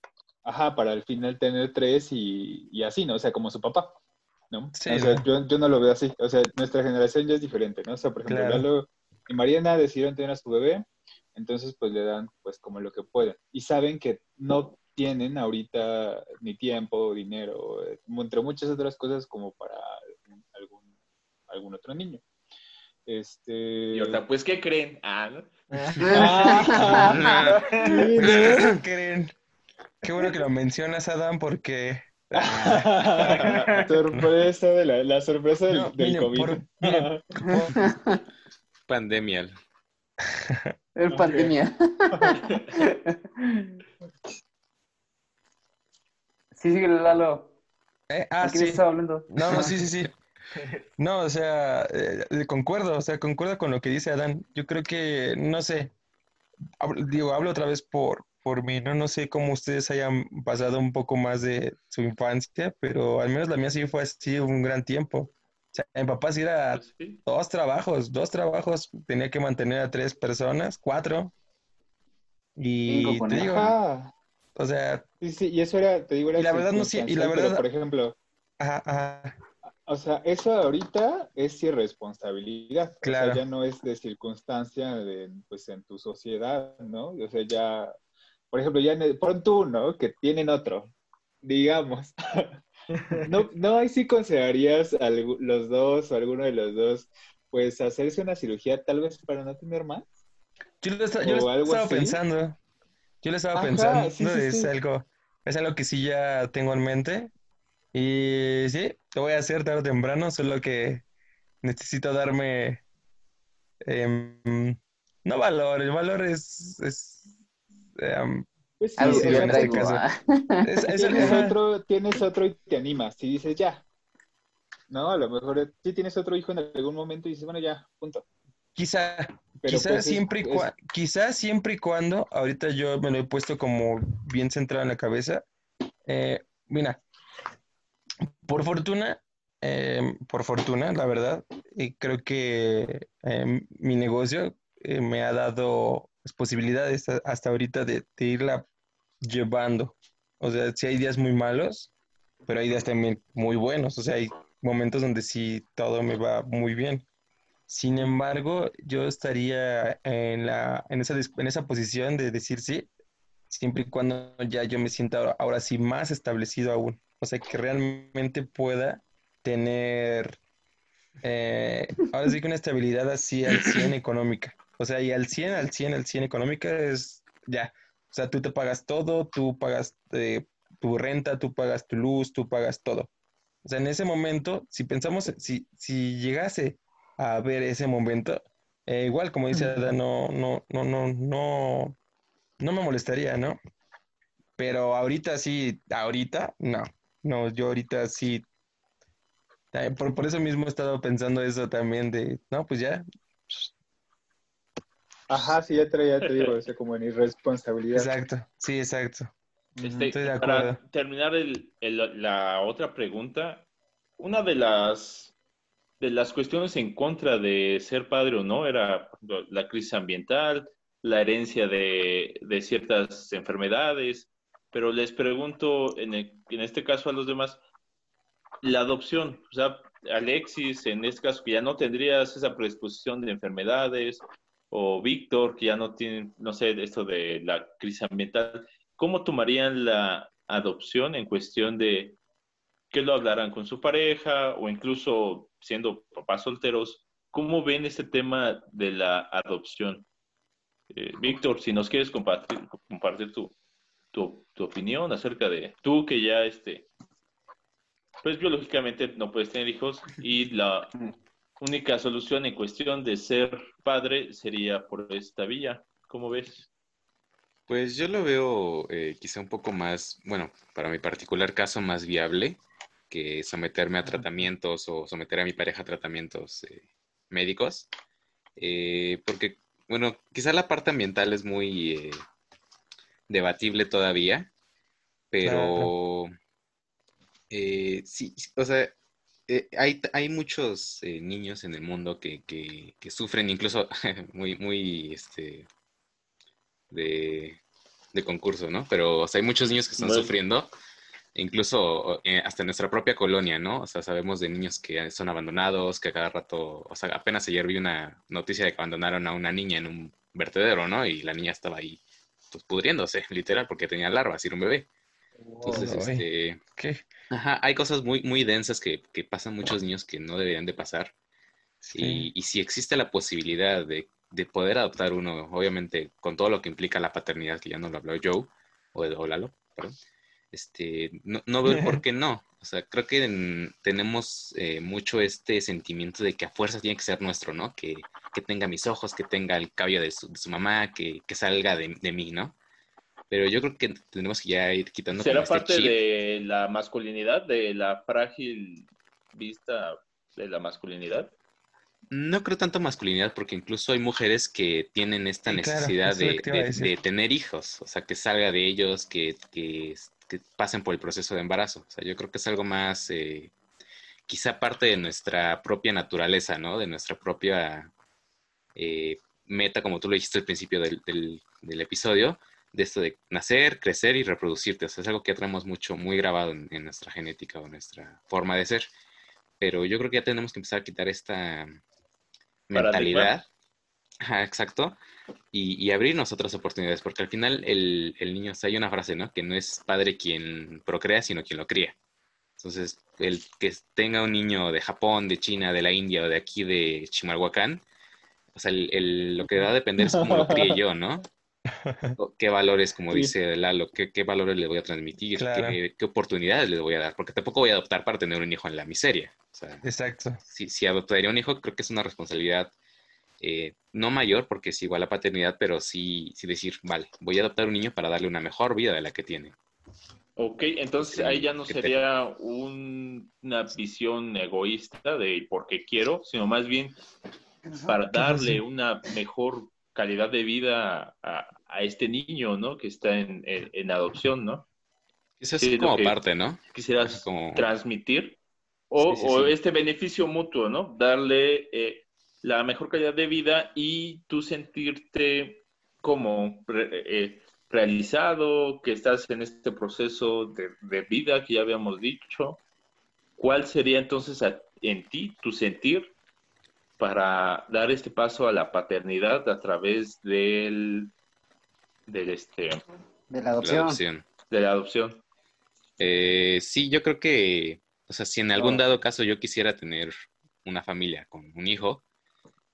ajá, para al final tener tres y, y así, ¿no? O sea, como su papá, ¿no? Sí, o sea, ¿no? yo, yo no lo veo así, o sea, nuestra generación ya es diferente, ¿no? O sea, por ejemplo, Claro. Lalo y Mariana decidieron tener a su bebé, entonces pues le dan pues como lo que pueden, y saben que no tienen ahorita ni tiempo, dinero, eh, entre muchas otras cosas como para algún, algún otro niño. Este... Y ahorita, pues, ¿qué creen? Ah, ¿no? Ah. ¿Creen? Qué bueno que lo mencionas, Adam, porque sorpresa de la, la sorpresa del, No, del miren, COVID. por- miren, Pandemia. Sí, sí, Lalo. eh, ah, ¿A quién sí. estaba hablando? No, no, sí, sí, sí. No, o sea, eh, concuerdo, o sea, concuerdo con lo que dice Adán. Yo creo que, no sé, hablo- digo, hablo otra vez por, por mí, ¿no? No sé cómo ustedes hayan pasado un poco más de su infancia, pero al menos la mía sí fue así un gran tiempo. O sea, mi papá sí era sí. dos trabajos, dos trabajos, tenía que mantener a tres personas, cuatro. Y Cinco con te digo, Ajá. o sea, Sí, sí, y eso era, te digo, era Y la verdad no sí- y la pero, verdad- por ejemplo, ajá, ajá, o sea, eso ahorita es irresponsabilidad. O Claro. sea, ya no es de circunstancia de, pues, en tu sociedad, ¿no? O sea, ya, por ejemplo, ya en el- pon tú, ¿no? Que tienen otro, digamos. ¿No, no ahí sí considerarías algu- los dos o alguno de los dos, pues, hacerse una cirugía tal vez para no tener más? Yo lo, esta- yo lo estaba así. pensando. Yo lo estaba Ajá, pensando. sí, sí, es sí. algo, es algo que sí ya tengo en mente. Y sí, lo voy a hacer tarde o temprano, solo que necesito darme em, no valor, el valor es, es, em, Pues sí, Algo que yo traigo. ah. es- es- tienes otro, tienes otro y te animas y dices ya. No, a lo mejor sí tienes otro hijo en algún momento y dices, bueno, ya, punto. quizá, Pero quizá pues es- siempre y cua- quizá siempre y cuando, ahorita yo me lo he puesto como bien centrado en la cabeza. eh, mira, por fortuna, em, por fortuna, la verdad, y creo que em, mi negocio eh, me ha dado las posibilidades hasta ahorita de, irla llevando. O sea, sí hay días muy malos, pero hay días también muy buenos. O sea, hay momentos donde sí todo me va muy bien. Sin embargo, yo estaría en la, en esa, en esa posición de decir sí, siempre y cuando ya yo me sienta ahora, ahora sí más establecido aún. O sea, que realmente pueda tener, eh, ahora sí que una estabilidad así al 100 económica. O sea, y al 100, al 100, al 100 económica es ya. O sea, tú te pagas todo, tú pagas eh, tu renta, tú pagas tu luz, tú pagas todo. O sea, en ese momento, si pensamos, si, si llegase a ver ese momento, eh, igual como dice Ada, no, no, no, no, no, no me molestaría, ¿no? Pero ahorita sí, ahorita, no, no, yo ahorita sí, eh, por, por eso mismo he estado pensando eso también de, no, pues ya, Ajá, sí, ya traía, te digo, o sea, como en irresponsabilidad. exacto, sí, exacto. Este, Estoy de para acuerdo. terminar el- el- la otra pregunta, una de las de las cuestiones en contra de ser padre o no era la crisis ambiental, la herencia de, de ciertas enfermedades, pero les pregunto en, el- en este caso a los demás, la adopción, o sea, Alexis, en este caso que ya no tendrías esa predisposición de enfermedades, o Víctor, que ya no tienen, no sé, esto de la crisis ambiental, ¿cómo tomarían la adopción en cuestión de que lo hablarán con su pareja o incluso siendo papás solteros? ¿Cómo ven este tema de la adopción? Eh, Víctor, si nos quieres compartir, compartir tu, tu, tu, opinión acerca de tú que ya, este, pues biológicamente no puedes tener hijos y la única solución en cuestión de ser padre sería por esta vía. ¿Cómo ves? Pues yo lo veo eh, quizá un poco más, bueno, para mi particular caso, más viable que someterme a tratamientos o someter a mi pareja a tratamientos eh, médicos. Eh, porque, bueno, quizá la parte ambiental es muy debatible todavía, pero sí, o sea, hay, hay, muchos niños en el mundo que, que, que sufren, incluso muy, muy, este, de, concurso, ¿no? Pero o sea, hay muchos niños que están sufriendo, incluso eh, hasta en nuestra propia colonia, ¿no? O sea, sabemos de niños que son abandonados, que a cada rato, o sea, apenas ayer vi una noticia de que abandonaron a una niña en un vertedero, ¿no? Y la niña estaba ahí, pues, pudriéndose, literal, porque tenía larvas y era un bebé. Entonces, este... ¿Qué? Ajá, hay cosas muy, muy densas que, que pasan muchos niños que no deberían de pasar. Y, y, si existe la posibilidad de de poder adoptar uno, obviamente con todo lo que implica la paternidad, que ya no lo habló Joe, o, o Lalo, perdón, este, no, no veo por qué no. O sea, creo que tenemos eh, mucho este sentimiento de que a fuerza tiene que ser nuestro, ¿no? Que, que tenga mis ojos, que tenga el cabello de su, de su mamá, que, que salga de, de, mí, ¿no? Pero yo creo que tenemos que ya ir quitando. ¿Será este parte de la masculinidad, de la frágil vista de la masculinidad? No creo tanto masculinidad porque incluso hay mujeres que tienen esta necesidad de, tener hijos, o sea, que salga de ellos, que, que, pasen por el proceso de embarazo. O sea, yo creo que es algo más, eh, quizá parte de nuestra propia naturaleza, ¿no? De nuestra propia eh, meta, como tú lo dijiste al principio del, del, episodio, de esto de nacer, crecer y reproducirte. O sea, es algo que traemos mucho, muy grabado en, en nuestra genética o nuestra forma de ser. Pero yo creo que ya tenemos que empezar a quitar esta mentalidad. exacto. Y, abrirnos otras oportunidades, porque al final el, niño, o hay una frase, ¿no? Que no es padre quien procrea, sino quien lo cría. Entonces, el que tenga un niño de Japón, de China, de la India o de aquí de Chimalhuacán, o sea, lo que va a depender es cómo lo críe yo, ¿no? ¿Qué valores, como dice Lalo, qué, qué, valores le voy a transmitir? ¿Qué, oportunidades le voy a dar? Porque tampoco voy a adoptar para tener un hijo en la miseria. Exacto. Si, si adoptaría un hijo, creo que es una responsabilidad eh, no mayor, porque es igual a paternidad, pero sí, sí decir, vale, voy a adoptar un niño para darle una mejor vida de la que tiene. Ok, entonces ahí ya no sería una visión egoísta de porque quiero, sino más bien para darle una mejor calidad de vida a, este niño, ¿no? Que está en, en, adopción, ¿no? Eso es como parte, ¿no? Quisieras transmitir. O, este beneficio mutuo, ¿no? Darle eh, la mejor calidad de vida y tú sentirte como eh, realizado, que estás en este proceso de, de, vida que ya habíamos dicho. ¿Cuál sería entonces en ti tu sentir para dar este paso a la paternidad a través del, del este de la adopción. De la adopción. Eh, sí, yo creo que, o sea, si en algún dado caso yo quisiera tener una familia con un hijo,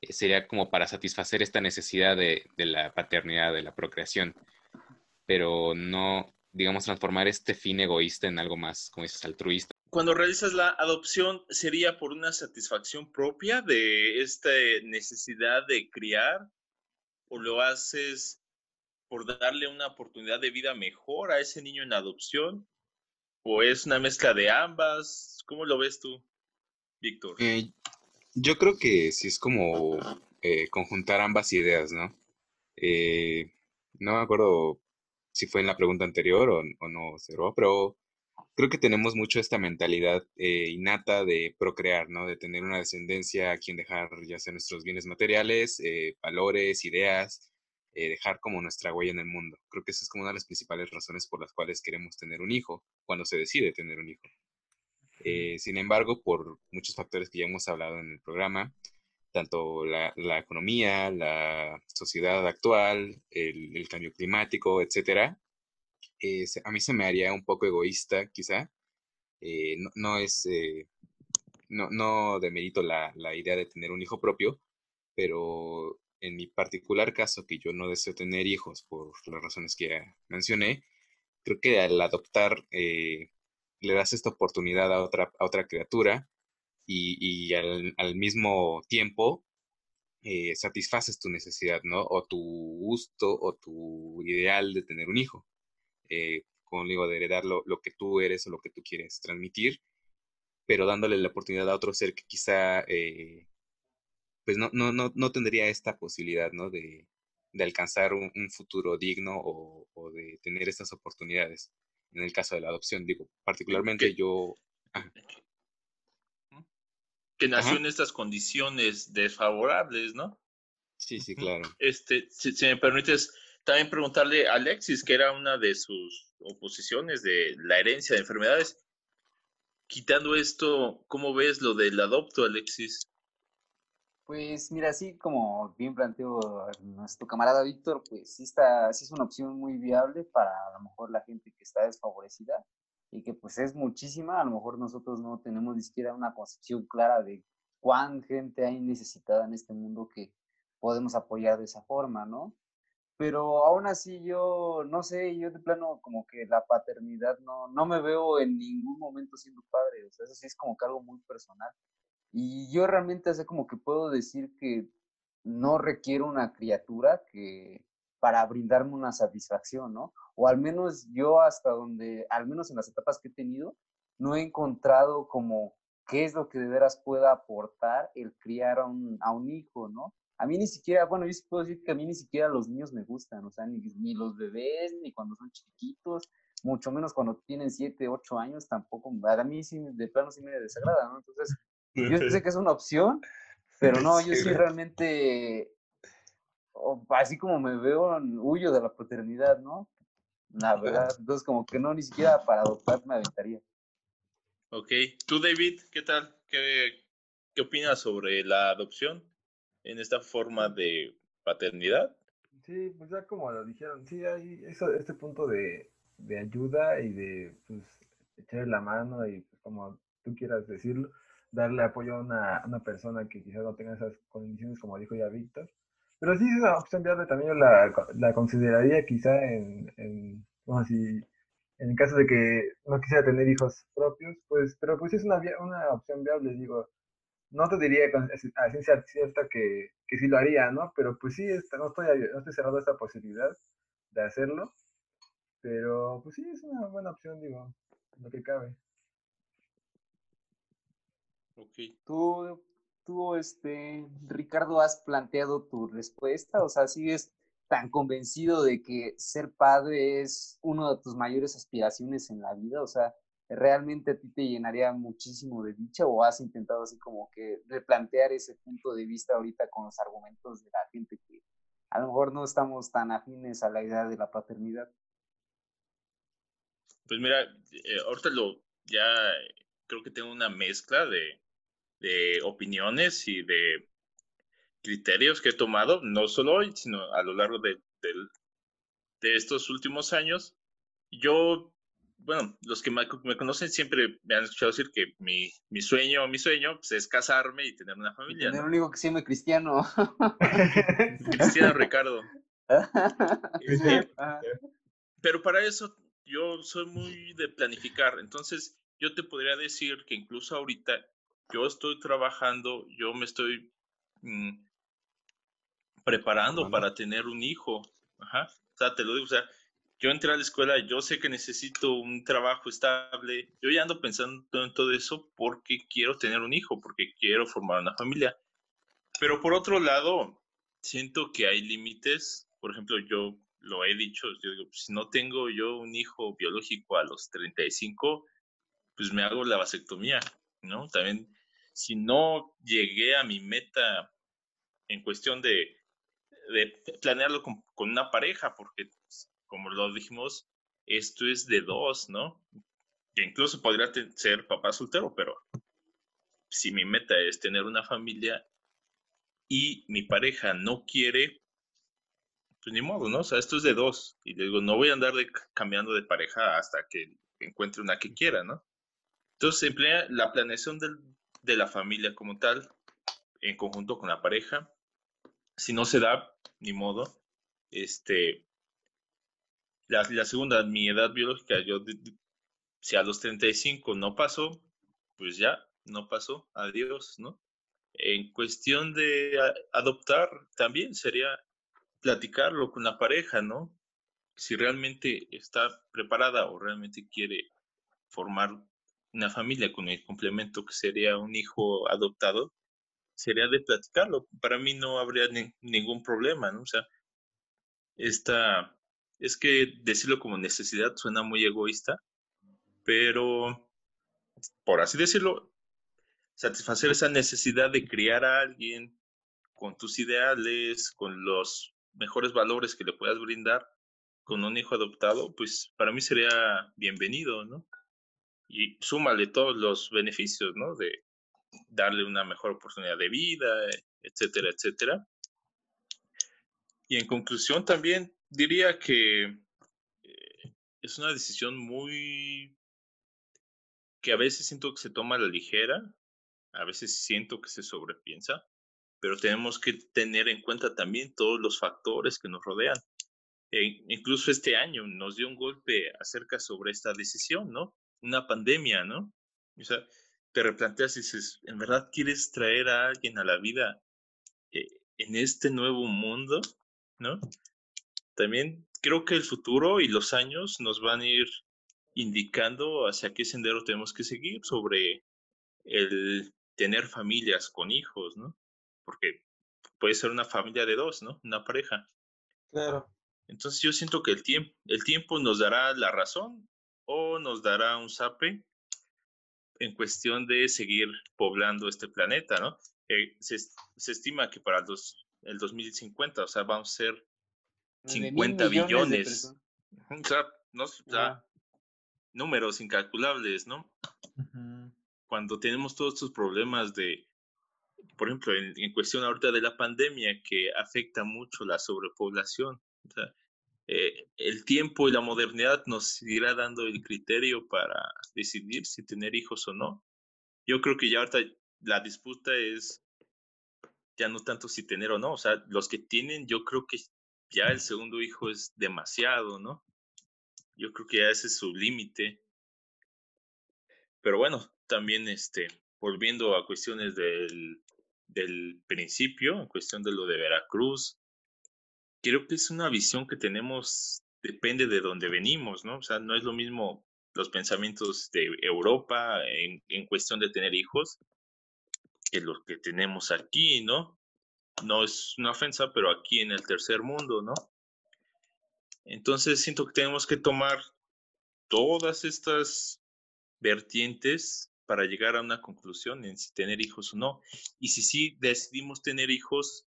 eh, sería como para satisfacer esta necesidad de, de la paternidad, de la procreación, pero no, digamos, transformar este fin egoísta en algo más, como dices, altruista cuando realizas la adopción, ¿sería por una satisfacción propia de esta necesidad de criar? ¿O lo haces por darle una oportunidad de vida mejor a ese niño en adopción? ¿O es una mezcla de ambas? ¿Cómo lo ves tú, Víctor? Eh, yo creo que sí es como eh, conjuntar ambas ideas, ¿no? Eh, no me acuerdo si fue en la pregunta anterior o, no, pero creo que tenemos mucho esta mentalidad eh, innata de procrear, ¿no? De tener una descendencia a quien dejar ya sea nuestros bienes materiales, valores, ideas, eh, dejar como nuestra huella en el mundo. Creo que esa es como una de las principales razones por las cuales queremos tener un hijo, cuando se decide tener un hijo. sin embargo, por muchos factores que ya hemos hablado en el programa, tanto la, economía, la sociedad actual, el, cambio climático, etcétera, eh, a mí se me haría un poco egoísta, quizá. Eh, no, es, eh, no, no demerito la, la idea de tener un hijo propio, pero en mi particular caso, que yo no deseo tener hijos por las razones que ya mencioné, creo que al adoptar le das esta oportunidad a otra, a otra criatura y, al, mismo tiempo eh, satisfaces tu necesidad, ¿no? O tu gusto o tu ideal de tener un hijo. Eh, como digo, de heredar lo, que tú eres o lo que tú quieres transmitir, pero dándole la oportunidad a otro ser que quizá eh, pues no, no, no, no, tendría esta posibilidad, ¿no? De, alcanzar un, futuro digno o, de tener estas oportunidades. En el caso de la adopción, digo, particularmente yo que nació en estas condiciones desfavorables, ¿no? Sí, sí, claro. Este, si, me permites también preguntarle a Alexis, que era una de sus oposiciones de la herencia de enfermedades. Quitando esto, ¿cómo ves lo del adopto, Alexis? Pues mira, así como bien planteó nuestro camarada Víctor, pues sí, está, sí es una opción muy viable para a lo mejor la gente que está desfavorecida y que pues es muchísima, a lo mejor nosotros no tenemos ni siquiera una concepción clara de cuán gente hay necesitada en este mundo que podemos apoyar de esa forma, ¿no? Pero aún así yo, no sé, yo de plano como que la paternidad no, no me veo en ningún momento siendo padre, o sea, eso sí es como que algo muy personal. Y yo realmente hace como que puedo decir que no requiero una criatura que, para brindarme una satisfacción, ¿no? O al menos yo hasta donde, al menos en las etapas que he tenido, no he encontrado como qué es lo que de veras pueda aportar el criar a un, a un hijo, ¿no? A mí ni siquiera, bueno, yo sí puedo decir que a mí ni siquiera los niños me gustan, o sea, ni, ni los bebés, ni cuando son chiquitos, mucho menos cuando tienen 7, 8 años, tampoco, a mí sí, de plano sí me desagrada, ¿no? Entonces, yo sé que es una opción, pero no, yo sí realmente así como me veo, huyo de la paternidad, ¿no? La verdad, entonces como que no, ni siquiera para adoptar me aventaría. Ok, tú David, ¿qué tal? ¿Qué, qué opinas sobre la adopción en esta forma de paternidad? Sí, pues ya como lo dijeron, sí hay eso, este punto de, de ayuda y de pues, echarle la mano y pues, como tú quieras decirlo, darle apoyo a una, persona que quizás no tenga esas condiciones como dijo ya Víctor pero sí es una opción viable, también la, la consideraría quizá en, en, en el caso de que no quisiera tener hijos propios, pues, pero pues es una, una opción viable, digo, no te diría a ciencia cierta que, que sí lo haría, ¿no? Pero pues sí, está, no, estoy, no estoy cerrado esta posibilidad de hacerlo, pero pues sí, es una buena opción, digo, lo que cabe. Ok. ¿Tú tú, este, Ricardo, has planteado tu respuesta? O sea, ¿sigues tan convencido de que ser padre es una de tus mayores aspiraciones en la vida? O sea, ¿realmente a ti te llenaría muchísimo de dicha o has intentado así como que replantear ese punto de vista ahorita con los argumentos de la gente que a lo mejor no estamos tan afines a la idea de la paternidad? Pues mira, eh, ahorita lo ya creo que tengo una mezcla de de opiniones y de criterios que he tomado, no solo hoy, sino a lo largo de, de, estos últimos años. Yo, bueno, los que me, conocen siempre me han escuchado decir que mi, mi sueño, mi sueño pues, es casarme y tener una familia. Tener un hijo que se llame Cristiano. Cristiano Ricardo. pero para eso yo soy muy de planificar, entonces yo te podría decir que incluso ahorita yo estoy trabajando, yo me estoy mm, preparando para tener un hijo. Ajá. O sea, te lo digo, o sea, yo entré a la escuela, yo sé que necesito un trabajo estable, yo ya ando pensando en todo eso porque quiero tener un hijo, porque quiero formar una familia. Pero por otro lado, siento que hay límites. Por ejemplo, yo lo he dicho, yo digo, si no tengo yo un hijo biológico a los 35, pues me hago la vasectomía, ¿no? También si no llegué a mi meta en cuestión de, planearlo con, una pareja, porque pues, como lo dijimos, esto es de dos, ¿no? Que incluso podría ser papá soltero, pero si mi meta es tener una familia, y mi pareja no quiere, pues ni modo, ¿no? O sea, esto es de dos. Y digo, no voy a andar de, cambiando de pareja hasta que encuentre una que quiera, ¿no? Entonces, la planeación del, de la familia como tal, en conjunto con la pareja. Si no se da, ni modo. Este, la, la segunda, mi edad biológica, yo, si a los 35 no pasó, pues ya, no pasó, adiós, ¿no? En cuestión de adoptar, también sería platicarlo con la pareja, ¿no? Si realmente está preparada o realmente quiere formar una familia con el complemento que sería un hijo adoptado, sería de platicarlo. Para mí no habría ningún problema, ¿no? O sea, esta, es que decirlo como necesidad suena muy egoísta, pero por así decirlo, satisfacer esa necesidad de criar a alguien con tus ideales, con los mejores valores que le puedas brindar con un hijo adoptado, pues para mí sería bienvenido, ¿no? Y súmale todos los beneficios, ¿no? De darle una mejor oportunidad de vida, etcétera, etcétera. Y en conclusión también diría que eh, es una decisión muy que a veces siento que se toma a la ligera, a veces siento que se sobrepiensa, pero tenemos que tener en cuenta también todos los factores que nos rodean. E incluso este año nos dio un golpe acerca sobre esta decisión, ¿no? Una pandemia, ¿no? O sea, te replanteas y dices, ¿en verdad quieres traer a alguien a la vida eh, en este nuevo mundo? ¿No? También creo que el futuro y los años nos van a ir indicando hacia qué sendero tenemos que seguir sobre el tener familias con hijos, ¿no? Porque puede ser una familia de dos, ¿no? Una pareja. Claro. Entonces yo siento que el tiempo, el tiempo nos dará la razón o nos dará un sape en cuestión de seguir poblando este planeta, ¿no? Eh, se, se, estima que para los, el 2050, o sea, vamos a ser 50 billones. O sea, no, números incalculables, ¿no? Cuando tenemos todos estos problemas de, por ejemplo, en, cuestión ahorita de la pandemia que afecta mucho la sobrepoblación, eh, el tiempo y la modernidad nos irá dando el criterio para decidir si tener hijos o no. Yo creo que ya ahorita la disputa es ya no tanto si tener o no, o sea, los que tienen, yo creo que ya el segundo hijo es demasiado, ¿no? Yo creo que ya ese es su límite. Pero bueno, también este, volviendo a cuestiones del, del principio, en cuestión de lo de Veracruz, creo que es una visión que tenemos, depende de dónde venimos, ¿no? O sea, no es lo mismo los pensamientos de Europa en, en cuestión de tener hijos que los que tenemos aquí, ¿no? No es una ofensa, pero aquí en el tercer mundo, ¿no? Entonces siento que tenemos que tomar todas estas vertientes para llegar a una conclusión en si tener hijos o no. Y si sí decidimos tener hijos,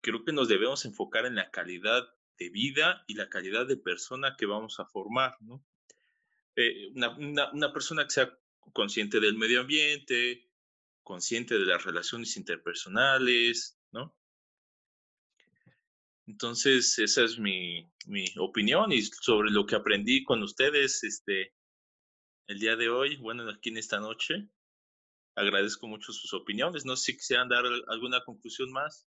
creo que nos debemos enfocar en la calidad de vida y la calidad de persona que vamos a formar, ¿no? Eh, una, una, una persona que sea consciente del medio ambiente, consciente de las relaciones interpersonales, ¿no? Entonces, esa es mi, mi, opinión y sobre lo que aprendí con ustedes este, el día de hoy, bueno, aquí en esta noche. Agradezco mucho sus opiniones. No sé si quisieran dar alguna conclusión más.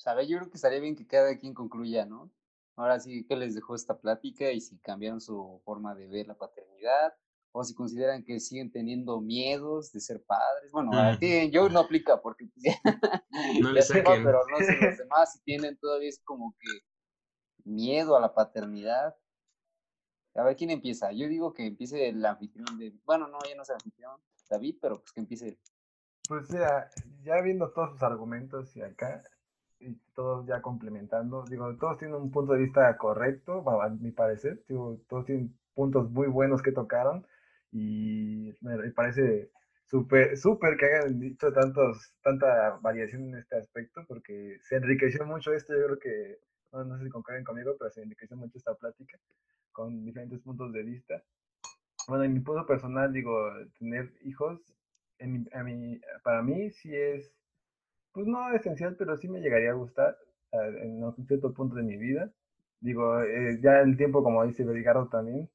Sabe, yo creo que estaría bien que cada quien concluya, ¿no? Ahora sí, ¿qué les dejó esta plática y si cambiaron su forma de ver la paternidad? o si consideran que siguen teniendo miedos de ser padres. Bueno, yo no aplica porque pues, no le saquen. pero no sé los demás si tienen todavía es como que miedo a la paternidad. A ver quién empieza. Yo digo que empiece el anfitrión de, bueno, no, ya no es el anfitrión, David, pero pues que empiece. Pues ya, ya viendo todos sus argumentos y acá, y todos ya complementando, digo, todos tienen un punto de vista correcto, a mi parecer, todos tienen puntos muy buenos que tocaron y me parece súper súper que hayan dicho tantos, tanta variación en este aspecto, porque se enriqueció mucho esto, yo creo que, no, sé si concuerden conmigo, pero se enriqueció mucho esta plática con diferentes puntos de vista. Bueno, en mi punto personal, digo, tener hijos, en, a mí, para mí sí es pues no esencial, pero sí me llegaría a gustar en un cierto punto de mi vida. Digo, eh, ya el tiempo, como dice Ricardo también,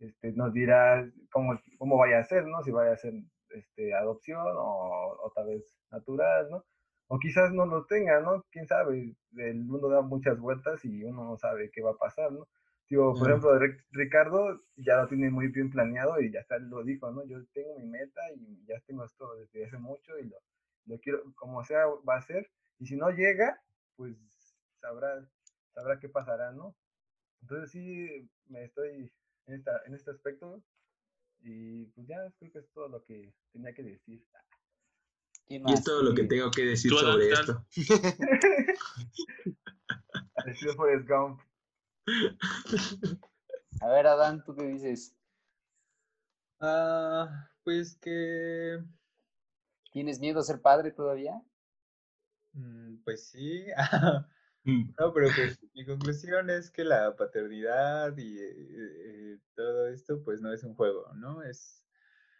este, nos dirá cómo, cómo vaya a ser, ¿no? Si vaya a ser este, adopción o, o tal vez natural, ¿no? O quizás no lo tenga, ¿no? Quién sabe, el mundo da muchas vueltas y uno no sabe qué va a pasar, ¿no? Digo, por ejemplo, Ricardo ya lo tiene muy bien planeado y ya está, lo dijo, ¿no? Yo tengo mi meta y ya tengo esto desde hace mucho y lo, lo quiero, como sea, va a ser. Y si no llega, pues sabrá, sabrá qué pasará, ¿no? Entonces sí, me estoy en, esta, en este aspecto y pues ya creo que es todo lo que tenía que decir. Y es todo lo que tengo que decir sobre esto. A ver, Adán, ¿tú qué dices? Ah, pues que... ¿Tienes miedo a ser padre todavía? Mm, pues sí. Mm. no, pero pues mi conclusión es que la paternidad y eh, eh, todo esto pues no es un juego, ¿no? Es,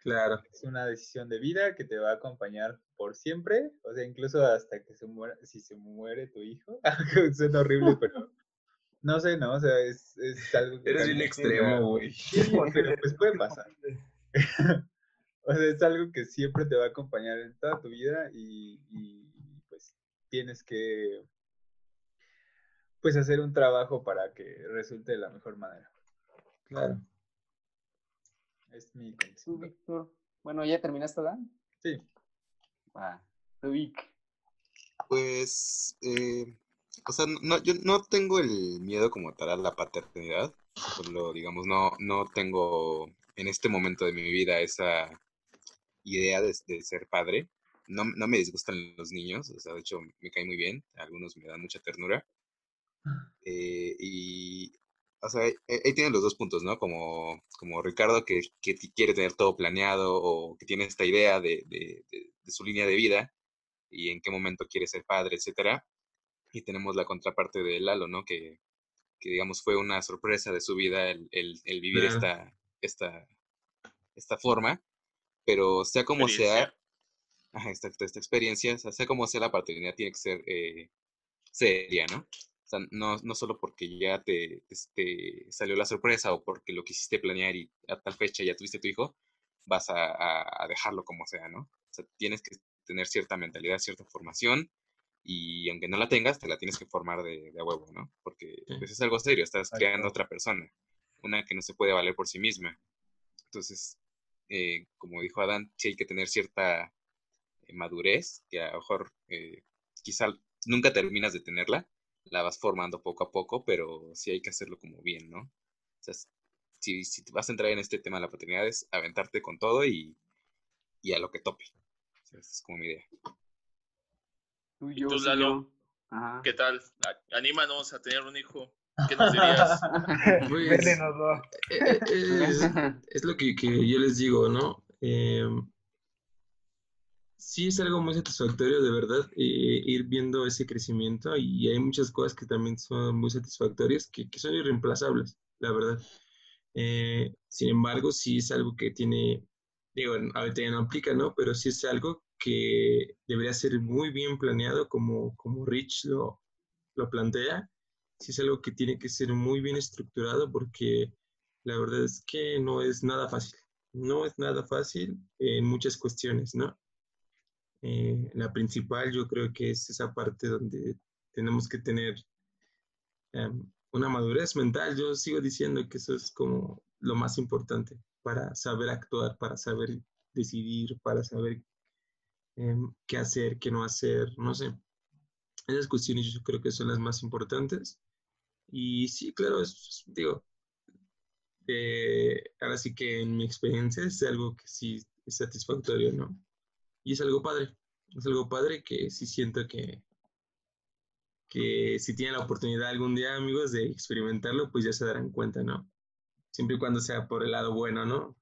claro. es una decisión de vida que te va a acompañar por siempre, o sea, incluso hasta que se muera, si se muere tu hijo, suena horrible, pero no sé, no, o sea, es, es algo que... Eres un extremo, güey. pero pues puede pasar. O sea, es algo que siempre te va a acompañar en toda tu vida y, pues tienes que pues hacer un trabajo para que resulte de la mejor manera. Claro. Es mi ¿Tú, Víctor? Bueno, ¿ya terminaste, Dan? Sí. Ah, Vic. Pues, eh, o sea, no, yo no tengo el miedo como tal a la paternidad. Lo, digamos, no, no tengo en este momento de mi vida esa idea de, ser padre. No, no, me disgustan los niños, o sea, de hecho me cae muy bien, algunos me dan mucha ternura. Eh, y, o sea, ahí tienen los dos puntos, ¿no? Como, como Ricardo que, que quiere tener todo planeado o que tiene esta idea de, de, de, su línea de vida y en qué momento quiere ser padre, etcétera. Y tenemos la contraparte de Lalo, ¿no? Que, que digamos fue una sorpresa de su vida el, el, el vivir esta, esta, esta forma, pero sea como sea, ajá, esta, esta experiencia, sea, como sea la paternidad tiene que ser eh, seria, ¿no? O sea, no, no solo porque ya te, te, salió la sorpresa o porque lo quisiste planear y a tal fecha ya tuviste tu hijo, vas a, a dejarlo como sea, ¿no? O sea, tienes que tener cierta mentalidad, cierta formación y aunque no la tengas, te la tienes que formar de, de huevo, ¿no? Porque pues, es algo serio, estás creando otra persona, una que no se puede valer por sí misma. Entonces, eh, como dijo Adán, sí hay que tener cierta eh, madurez, que a lo mejor eh, quizá nunca terminas de tenerla, la vas formando poco a poco, pero sí hay que hacerlo como bien, ¿no? O sea, si, si te vas a entrar en este tema de la paternidad, es aventarte con todo y, y a lo que tope. esa es como mi idea. Tú, yo, ¿Y tú Lalo? ¿Qué tal? Anímanos a tener un hijo. ¿Qué nos dirías? Pues, eh, eh, es, es, lo que, que, yo les digo, ¿no? Eh, sí es algo muy satisfactorio, de verdad, eh, ir viendo ese crecimiento y hay muchas cosas que también son muy satisfactorias, que, que son irreemplazables, la verdad. Eh, sin embargo, sí es algo que tiene, digo, ahorita ya no aplica, ¿no? Pero sí es algo que debería ser muy bien planeado, como, como Rich lo, lo plantea. Sí es algo que tiene que ser muy bien estructurado porque la verdad es que no es nada fácil. No es nada fácil en muchas cuestiones, ¿no? Eh, la principal yo creo que es esa parte donde tenemos que tener em, una madurez mental. Yo sigo diciendo que eso es como lo más importante para saber actuar, para saber decidir, para saber Em, qué hacer, qué no hacer, no sé. Esas cuestiones yo creo que son las más importantes. Y sí, claro, es, digo, eh, ahora sí que en mi experiencia es algo que sí es satisfactorio, ¿no? Y es algo padre, es algo padre que sí siento que, que si tienen la oportunidad algún día, amigos, de experimentarlo, pues ya se darán cuenta, ¿no? Siempre y cuando sea por el lado bueno, ¿no?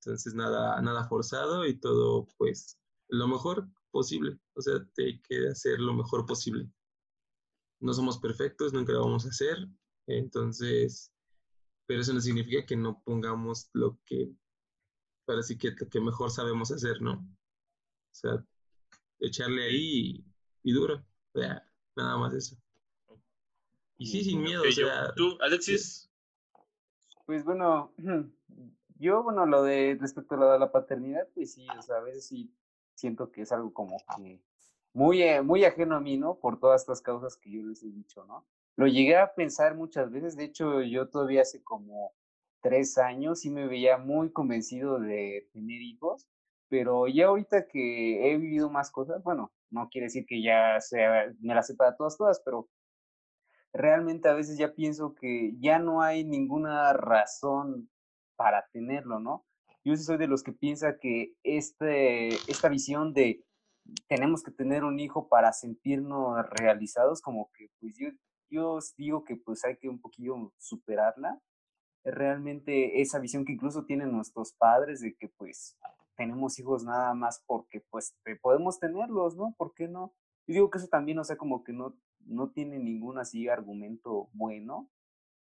Entonces nada, nada forzado y todo pues lo mejor posible. O sea, te hay que hacer lo mejor posible. No somos perfectos, nunca lo vamos a hacer. Entonces, pero eso no significa que no pongamos lo que, para sí que, que mejor sabemos hacer, ¿no? O sea, echarle ahí y, duro. O sea, nada más eso. Y sí, sin miedo, o sea... ¿Tú, Alexis? Pues bueno, yo, bueno, lo de respecto a la, la paternidad, pues sí, o sea, a veces sí siento que es algo como que muy, eh, muy ajeno a mí, ¿no? Por todas estas causas que yo les he dicho, ¿no? Lo llegué a pensar muchas veces, de hecho yo todavía hace como tres años sí me veía muy convencido de tener hijos, pero ya ahorita que he vivido más cosas, bueno, no quiere decir que ya sea, me las sepa todas, todas, pero realmente a veces ya pienso que ya no hay ninguna razón para tenerlo, ¿no? Yo soy de los que piensa que este, esta visión de tenemos que tener un hijo para sentirnos realizados, como que pues yo, yo digo que pues hay que un poquillo superarla. Realmente esa visión que incluso tienen nuestros padres de que pues tenemos hijos nada más porque pues podemos tenerlos, ¿no? ¿Por qué no? Y digo que eso también, o sea, como que no, no tiene ningún así argumento bueno.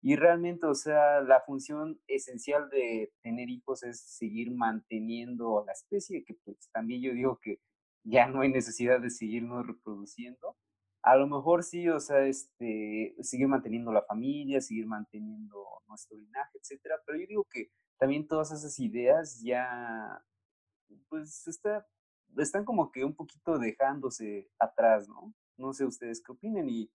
Y realmente, o sea, la función esencial de tener hijos es seguir manteniendo la especie, que pues también yo digo que ya no hay necesidad de seguirnos reproduciendo. A lo mejor sí, o sea, este, seguir manteniendo la familia, seguir manteniendo nuestro linaje, etcétera, pero yo digo que también todas esas ideas ya, pues, está, están como que un poquito dejándose atrás, ¿no? No sé ustedes qué opinen y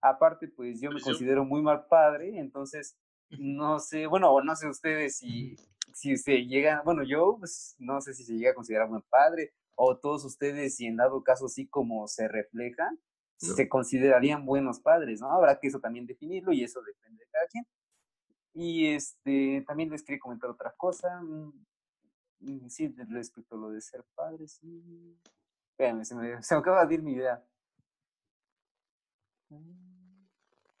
aparte, pues yo me pues considero muy mal padre, entonces, no sé, bueno, no sé ustedes si, si se llega, bueno, yo, pues, no sé si se llega a considerar buen padre, o todos ustedes, y en dado caso así como se refleja, se considerarían buenos padres, ¿no? Habrá que eso también definirlo y eso depende de cada quien. Y este, también les quería comentar otra cosa. Mm, mm, sí, respecto a lo de ser padres, sí. Espérame, se me, se me acaba de ir mi idea.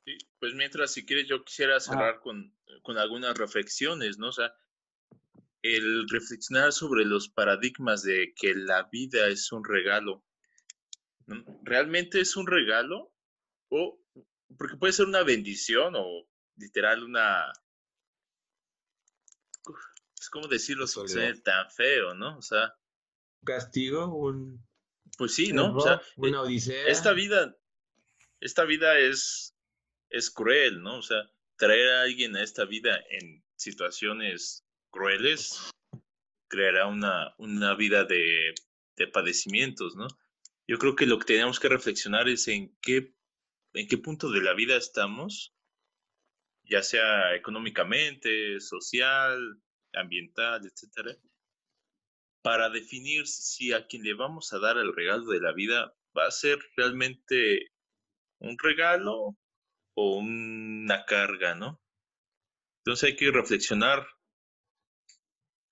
Sí, pues mientras, si quieres, yo quisiera cerrar con, con algunas reflexiones, ¿no? O sea, el reflexionar sobre los paradigmas de que la vida es un regalo. ¿Realmente es un regalo? O, porque puede ser una bendición o literal una... Es como decirlo sin ser tan feo, ¿no? O sea... Castigo, un... Pues sí, ¿no? o sea, una odisea. Esta vida, esta vida es, es cruel, ¿no? O sea, traer a alguien a esta vida en situaciones crueles, creará una, una vida de, de, padecimientos, ¿no? Yo creo que lo que tenemos que reflexionar es en qué, en qué punto de la vida estamos, ya sea económicamente, social, ambiental, etcétera, para definir si a quien le vamos a dar el regalo de la vida va a ser realmente un regalo o una carga, ¿no? Entonces hay que reflexionar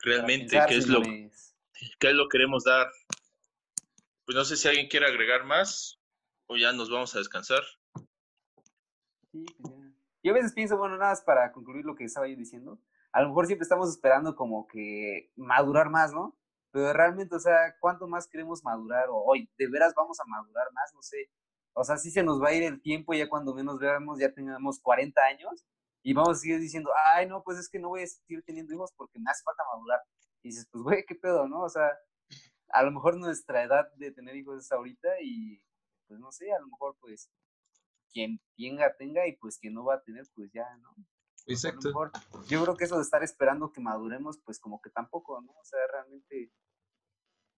realmente qué es lo qué es lo queremos dar. Pues no sé si alguien quiere agregar más o ya nos vamos a descansar. Sí, pues Yo a veces pienso, bueno, nada más para concluir lo que estaba yo diciendo, a lo mejor siempre estamos esperando como que madurar más, ¿no? Pero realmente, o sea, ¿cuánto más queremos madurar? O hoy, ¿de veras vamos a madurar más? No sé. O sea, sí se nos va a ir el tiempo ya cuando menos veamos, ya tengamos 40 años y vamos a seguir diciendo, ay, no, pues es que no voy a seguir teniendo hijos porque me hace falta madurar. Y dices, pues, güey, qué pedo, ¿no? O sea, a lo mejor nuestra edad de tener hijos es ahorita y, pues, no sé, a lo mejor, pues, quien tenga, tenga y, pues, quien no va a tener, pues, ya, ¿no? Exacto. yo creo que eso de estar esperando que maduremos, pues, como que tampoco, ¿no? O sea, realmente,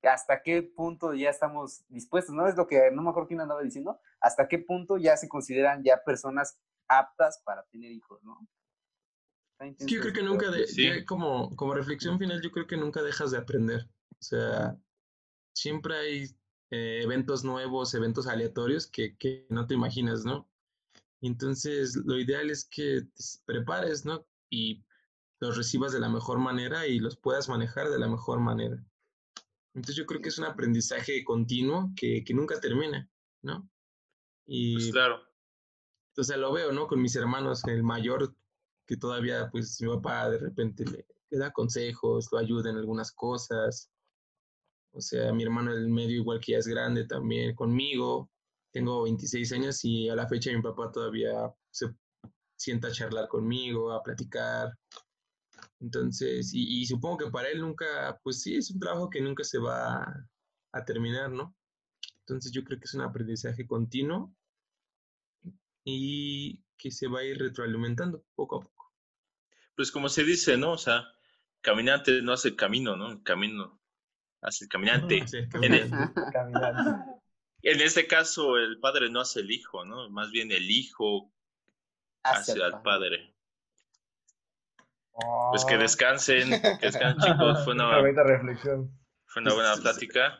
¿hasta qué punto ya estamos dispuestos? ¿No? Es lo que, no me acuerdo quién andaba diciendo, ¿hasta qué punto ya se consideran ya personas aptas para tener hijos, ¿no? yo creo que nunca, como, como reflexión final, yo creo que nunca dejas de aprender. O sea, siempre hay eh, eventos nuevos, eventos aleatorios que, que, no te imaginas, ¿no? Entonces, lo ideal es que te prepares, ¿no? Y los recibas de la mejor manera y los puedas manejar de la mejor manera. Entonces, yo creo que es un aprendizaje continuo que, que nunca termina, ¿no? Y, pues claro. Sea, lo veo, ¿no? Con mis hermanos, el mayor, que todavía, pues, mi papá de repente le, da consejos, lo ayuda en algunas cosas. O sea, mi hermano el medio, igual que ya es grande también, conmigo. Tengo 26 años y a la fecha mi papá todavía se sienta a charlar conmigo, a platicar. Entonces, y, supongo que para él nunca, pues sí, es un trabajo que nunca se va a, a terminar, ¿no? Entonces yo creo que es un aprendizaje continuo y que se va a ir retroalimentando poco a poco. Pues como se dice, ¿no? O sea, caminante no hace camino, ¿no? El camino hace el caminante. En, el- este caso, el padre no hace el hijo, ¿no? Más bien el hijo hace Hacia al padre. Oh, Pues que descansen, que descansen chicos, fue una una, bonita reflexión. fue una buena plática.